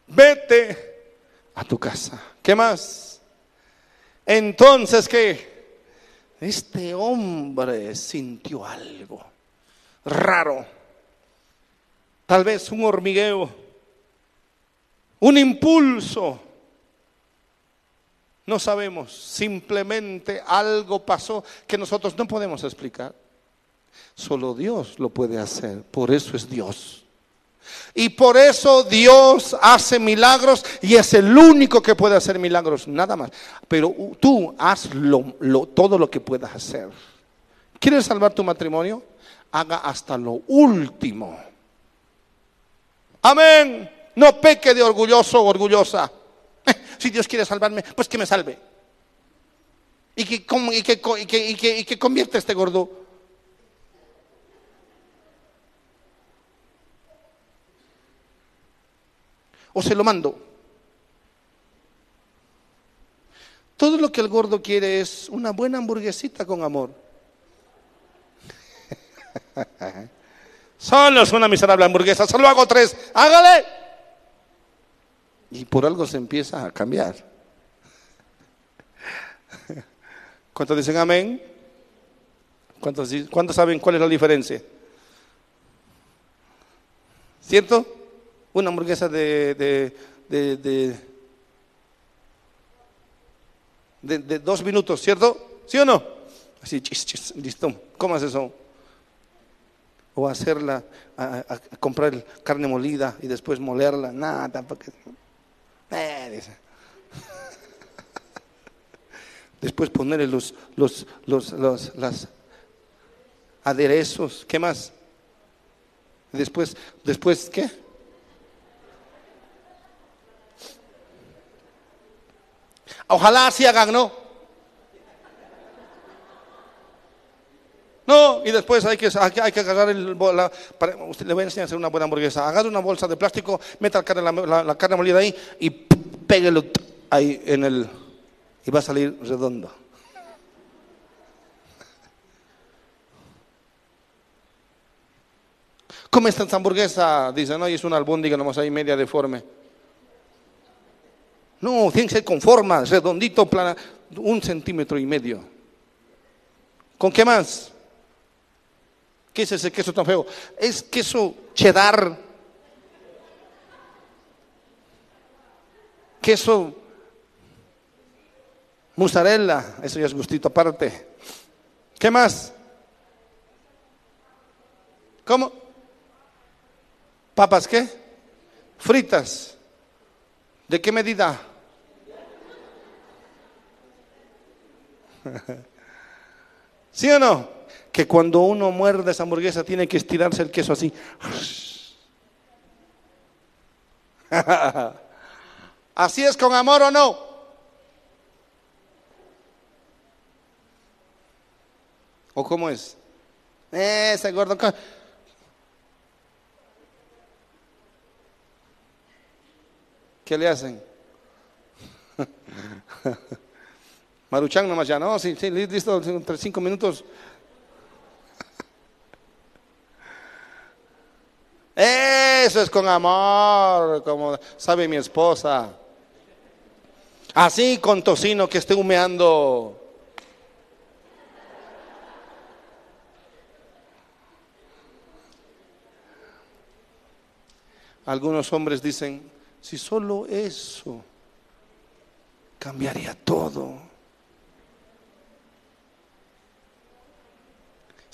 Vete a tu casa. ¿Qué más? Entonces, ¿qué? Este hombre sintió algo raro. Tal vez un hormigueo, un impulso. No sabemos, simplemente algo pasó que nosotros no podemos explicar. Solo Dios lo puede hacer, por eso es Dios. Y por eso Dios hace milagros y es el único que puede hacer milagros, nada más. Pero tú haz todo lo que puedas hacer. ¿Quieres salvar tu matrimonio? Haga hasta lo último. Amén. No peque de orgulloso o orgullosa. Si Dios quiere salvarme, pues que me salve. Y que, y que, y que, y que convierta este gordo o se lo mando. Todo lo que el gordo quiere es una buena hamburguesita con amor. Solo es una miserable hamburguesa, solo hago tres, hágale. Y por algo se empieza a cambiar. ¿Cuántos dicen amén? ¿Cuántos, ¿Cuántos saben cuál es la diferencia? ¿Cierto? Una hamburguesa de, de, de, dos minutos, ¿cierto? ¿Sí o no? Así, chis, listo. ¿Cómo haces eso? O hacerla, comprar carne molida y después molerla. Nada, tampoco. Eh, después ponerle los, los, los, los aderezos. ¿Qué más? Después, después, ¿qué? Ojalá así hagan, ¿no? No, y después hay que, hay que agarrar el, la, usted le voy a enseñar a hacer una buena hamburguesa. Agarre una bolsa de plástico, meta la, carne molida ahí y péguelo ahí en el... y va a salir redondo. ¿Cómo está esta hamburguesa? Dice, no, y es una albóndiga nomás ahí media deforme. No, tiene que ser con forma, redondito, plana, un centímetro y medio. ¿Con qué más? ¿Qué es ese queso tan feo? Es queso cheddar. Queso mozzarella, eso ya es gustito aparte. ¿Qué más? ¿Cómo? ¿Papas qué? Fritas. ¿De qué medida? ¿Sí o no? Que cuando uno muerde esa hamburguesa tiene que estirarse el queso así. ¿Así es con amor o no? ¿O cómo es? Ese gordo. ¿Qué le hacen? Maruchan nomás ya, no, sí, sí, listo, entre cinco minutos. Eso es con amor, como sabe mi esposa. Así con tocino que esté humeando. Algunos hombres dicen, si solo eso, cambiaría todo.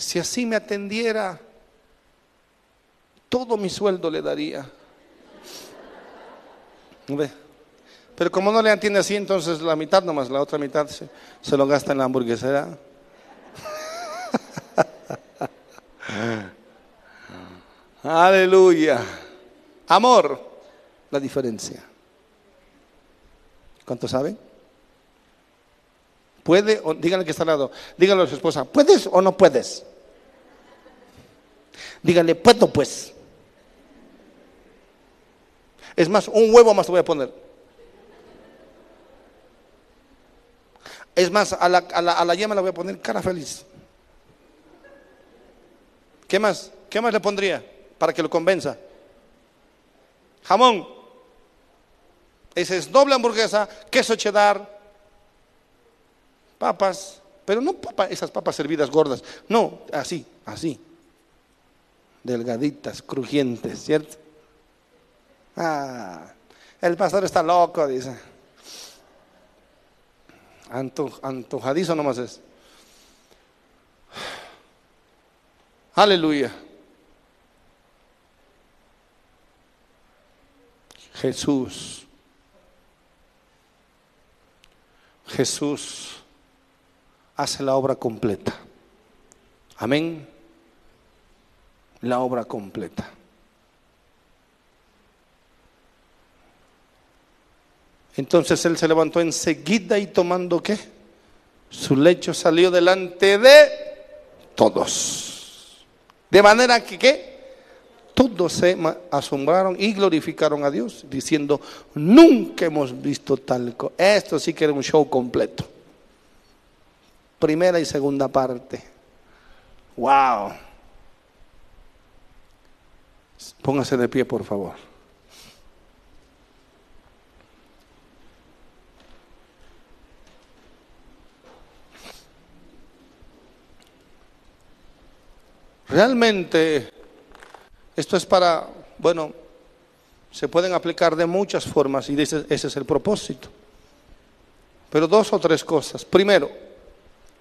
Si así me atendiera, todo mi sueldo le daría. Pero como no le atiende así, entonces la mitad nomás, la otra mitad se, se lo gasta en la hamburguesera. Aleluya. Amor, la diferencia. ¿Cuánto saben? ¿Puede? O, díganle que está al lado. Díganle a su esposa, ¿puedes o no puedes? Díganle, puedo pues. Es más, un huevo más te voy a poner. Es más, a la, a la, a la yema le voy a poner cara feliz. ¿Qué más? ¿Qué más le pondría para que lo convenza? Jamón. Ese es doble hamburguesa, queso cheddar, papas, pero no papas, esas papas servidas gordas, no, así, así, delgaditas, crujientes, ¿cierto? Ah, el pastor está loco, dice. antojadizo nomás es. Aleluya. Jesús. Jesús hace la obra completa. Amén. La obra completa. Entonces él se levantó enseguida y tomando qué? Su lecho salió delante de todos. De manera que qué? todos se asombraron y glorificaron a Dios, diciendo, nunca hemos visto tal cosa. Esto sí que era un show completo. Primera y segunda parte. Wow. Póngase de pie, por favor. Realmente esto es para, bueno, se pueden aplicar de muchas formas y ese, ese es el propósito. Pero dos o tres cosas. Primero,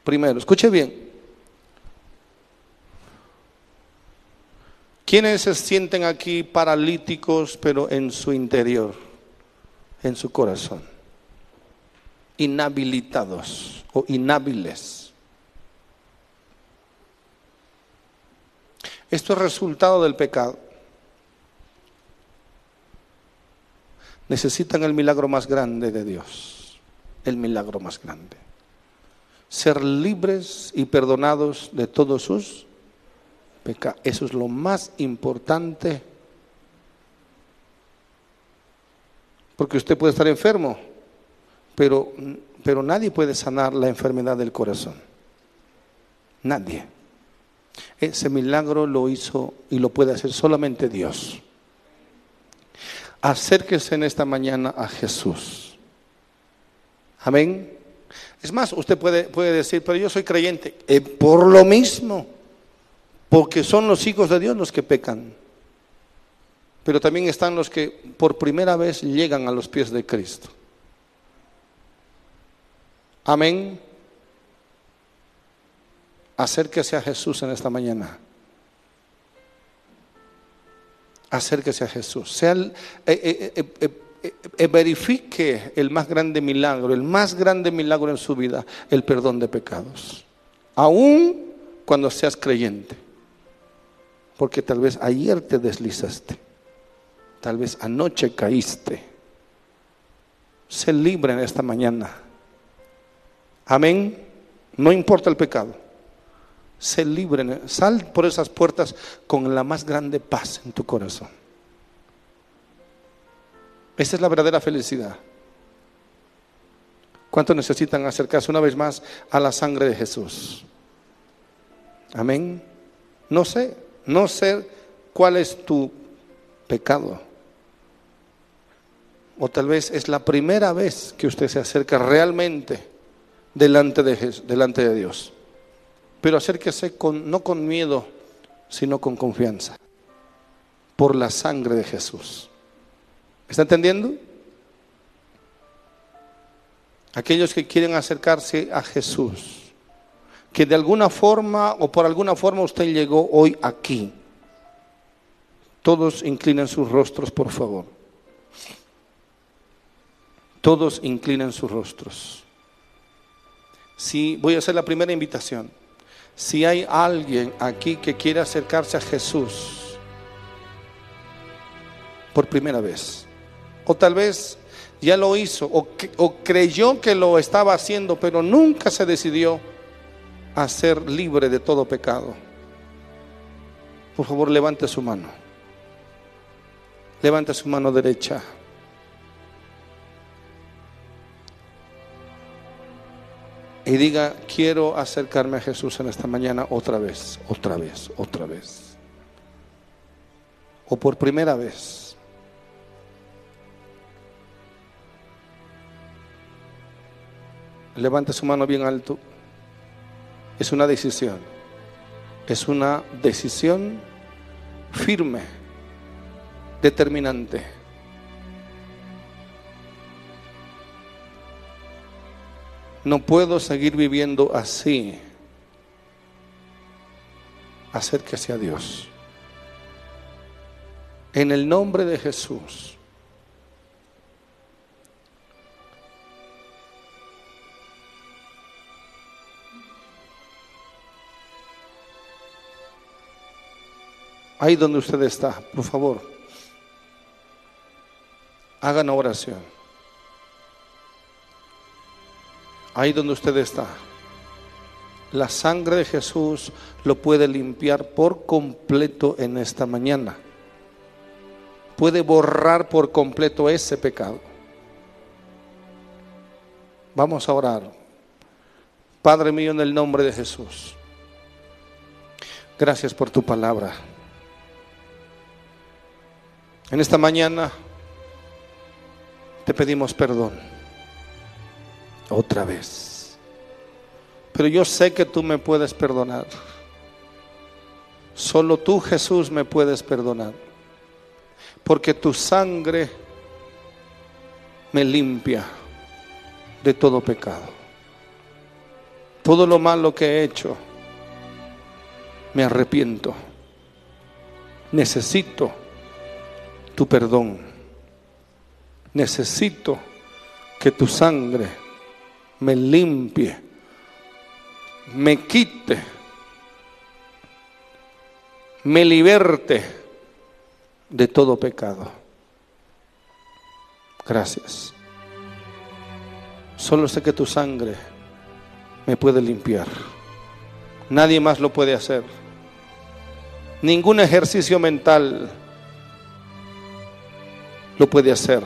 primero, escuche bien. ¿Quiénes se sienten aquí paralíticos pero en su interior, en su corazón? Inhabilitados o inhábiles. Esto es resultado del pecado. Necesitan el milagro más grande de Dios, el milagro más grande. Ser libres y perdonados de todos sus Eso es lo más importante. Porque usted puede estar enfermo, pero, pero nadie puede sanar la enfermedad del corazón. Nadie. Ese milagro lo hizo y lo puede hacer solamente Dios. Acérquese en esta mañana a Jesús. Amén. Es más, usted puede, puede decir, pero yo soy creyente. Eh, por lo mismo, porque son los hijos de Dios los que pecan. Pero también están los que por primera vez llegan a los pies de Cristo. Amén. Acérquese a Jesús en esta mañana. Acérquese a Jesús. Eh, eh, eh, verifique el más grande milagro, el más grande milagro en su vida, el perdón de pecados. Aún cuando seas creyente. Porque tal vez ayer te deslizaste. Tal vez anoche caíste. Sé libre en esta mañana. Amén. No importa el pecado se libre, sal por esas puertas con la más grande paz en tu corazón. Esa es la verdadera felicidad. ¿Cuántos necesitan acercarse una vez más a la sangre de Jesús? Amén. No sé, no sé cuál es tu pecado. O tal vez es la primera vez que usted se acerca realmente delante de, delante de Dios. Pero acérquese con, no con miedo, sino con confianza. por la sangre de Jesús. ¿Está entendiendo? Aquellos que quieren acercarse a Jesús, que de alguna forma o por alguna forma usted llegó hoy aquí. Todos inclinen sus rostros, por favor. Todos inclinen sus rostros. Si voy a hacer la primera invitación. Si hay alguien aquí que quiere acercarse a Jesús por primera vez, o tal vez ya lo hizo, o, o creyó que lo estaba haciendo, pero nunca se decidió a ser libre de todo pecado, por favor levante su mano. Levante su mano derecha. y diga, quiero acercarme a Jesús en esta mañana otra vez, otra vez, otra vez. O por primera vez. Levante su mano bien alto. Es una decisión. Es una decisión firme, determinante. No puedo seguir viviendo así. Acérquese a Dios. En el nombre de Jesús. Ahí donde usted está, por favor, hagan oración. ahí donde usted está. La sangre de Jesús lo puede limpiar por completo en esta mañana. Puede borrar por completo ese pecado. Vamos a orar. Padre mío, en el nombre de Jesús. Gracias por tu palabra. En esta mañana te pedimos perdón otra vez. Pero yo sé que tú me puedes perdonar. Solo tú, Jesús, me puedes perdonar. Porque tu sangre me limpia de todo pecado. Todo lo malo que he hecho, me arrepiento. Necesito tu perdón. Necesito que tu sangre me limpie, me quite, me liberte de todo pecado. Gracias. Solo sé que tu sangre me puede limpiar. Nadie más lo puede hacer. Ningún ejercicio mental lo puede hacer.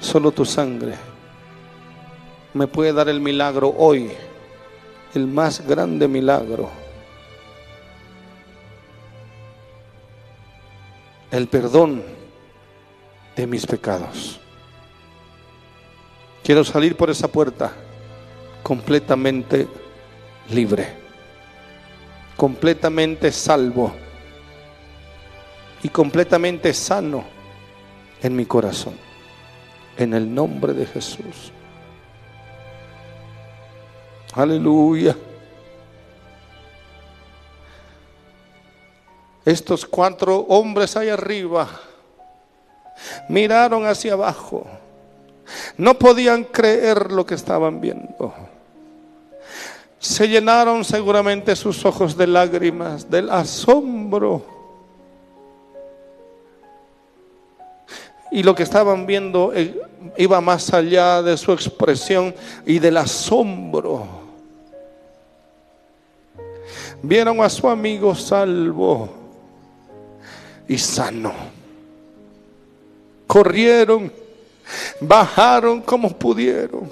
Solo tu sangre me puede dar el milagro hoy, el más grande milagro. El perdón de mis pecados. Quiero salir por esa puerta completamente libre, completamente salvo y completamente sano en mi corazón. En el nombre de Jesús. Aleluya. Estos cuatro hombres ahí arriba miraron hacia abajo. No podían creer lo que estaban viendo. Se llenaron seguramente sus ojos de lágrimas, del asombro. Y lo que estaban viendo eh, iba más allá de su expresión y del asombro vieron a su amigo salvo y sano. Corrieron, bajaron como pudieron.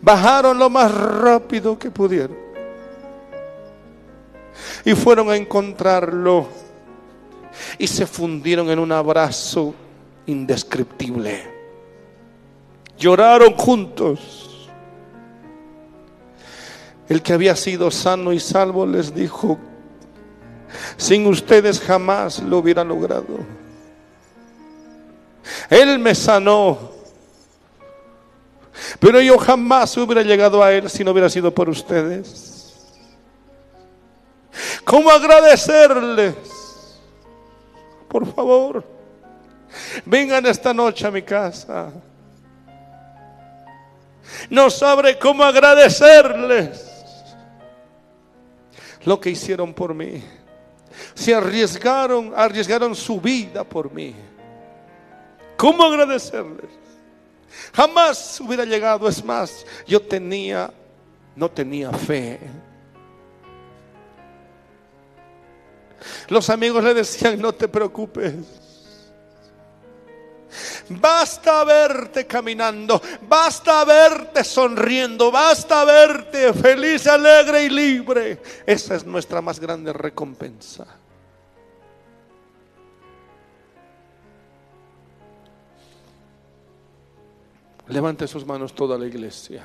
Bajaron lo más rápido que pudieron. Y fueron a encontrarlo. Y se fundieron en un abrazo indescriptible. Lloraron juntos el que había sido sano y salvo les dijo, Sin ustedes jamás lo hubiera logrado. Él me sanó. Pero yo jamás hubiera llegado a Él si no hubiera sido por ustedes. ¿Cómo agradecerles? Por favor, vengan esta noche a mi casa. No sabré cómo agradecerles lo que hicieron por mí. Se arriesgaron, arriesgaron su vida por mí. ¿Cómo agradecerles? Jamás hubiera llegado, es más, yo tenía, no tenía fe. Los amigos le decían, no te preocupes. Basta verte caminando, basta verte sonriendo, basta verte feliz, alegre y libre. Esa es nuestra más grande recompensa. Levante sus manos toda la iglesia.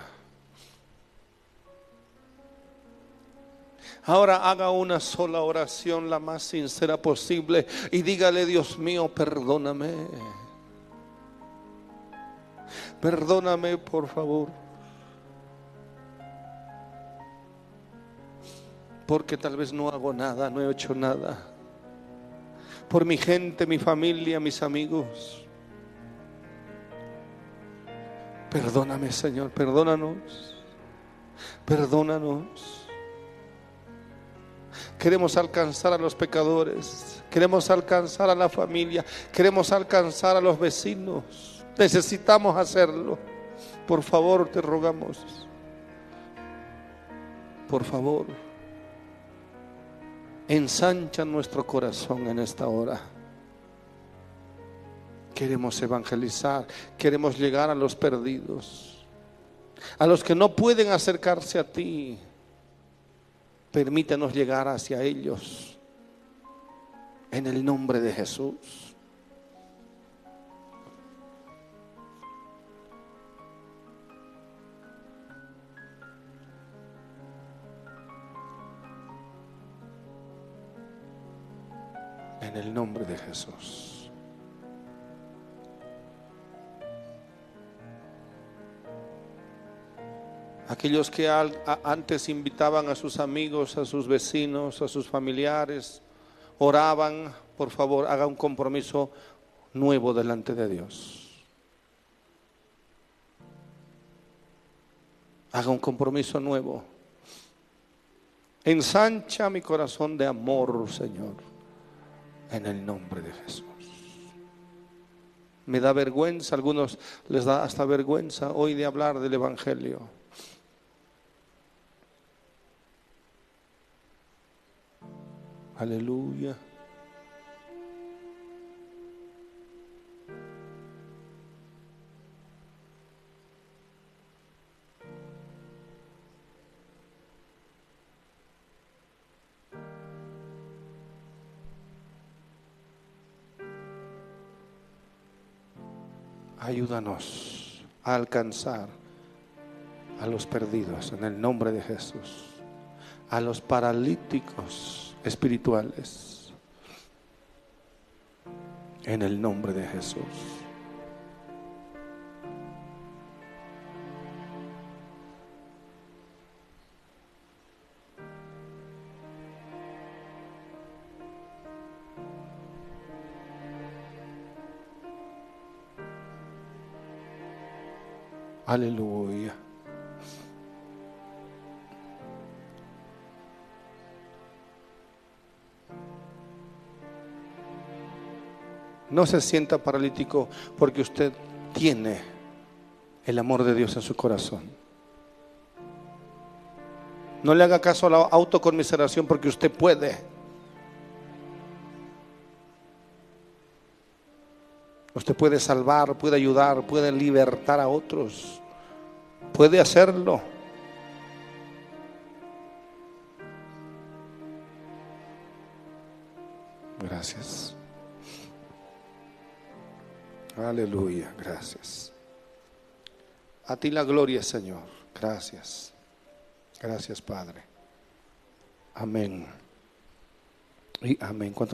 Ahora haga una sola oración, la más sincera posible, y dígale, Dios mío, perdóname. Perdóname, por favor. Porque tal vez no hago nada, no he hecho nada. Por mi gente, mi familia, mis amigos. Perdóname, Señor, perdónanos. Perdónanos. Queremos alcanzar a los pecadores. Queremos alcanzar a la familia. Queremos alcanzar a los vecinos. Necesitamos hacerlo. Por favor, te rogamos. Por favor, ensancha nuestro corazón en esta hora. Queremos evangelizar, queremos llegar a los perdidos, a los que no pueden acercarse a ti. Permítanos llegar hacia ellos en el nombre de Jesús. en el nombre de Jesús. Aquellos que antes invitaban a sus amigos, a sus vecinos, a sus familiares, oraban, por favor, haga un compromiso nuevo delante de Dios. Haga un compromiso nuevo. Ensancha mi corazón de amor, Señor en el nombre de Jesús. Me da vergüenza, algunos les da hasta vergüenza hoy de hablar del Evangelio. Aleluya. ayúdanos a alcanzar a los perdidos en el nombre de Jesús, a los paralíticos espirituales en el nombre de Jesús. Aleluya. No se sienta paralítico porque usted tiene el amor de Dios en su corazón. No le haga caso a la autoconmiseración porque usted puede. Usted puede salvar, puede ayudar, puede libertar a otros puede hacerlo. Gracias. Aleluya, gracias. A ti la gloria, Señor. Gracias. Gracias, Padre. Amén. Y amén. ¿Cuántos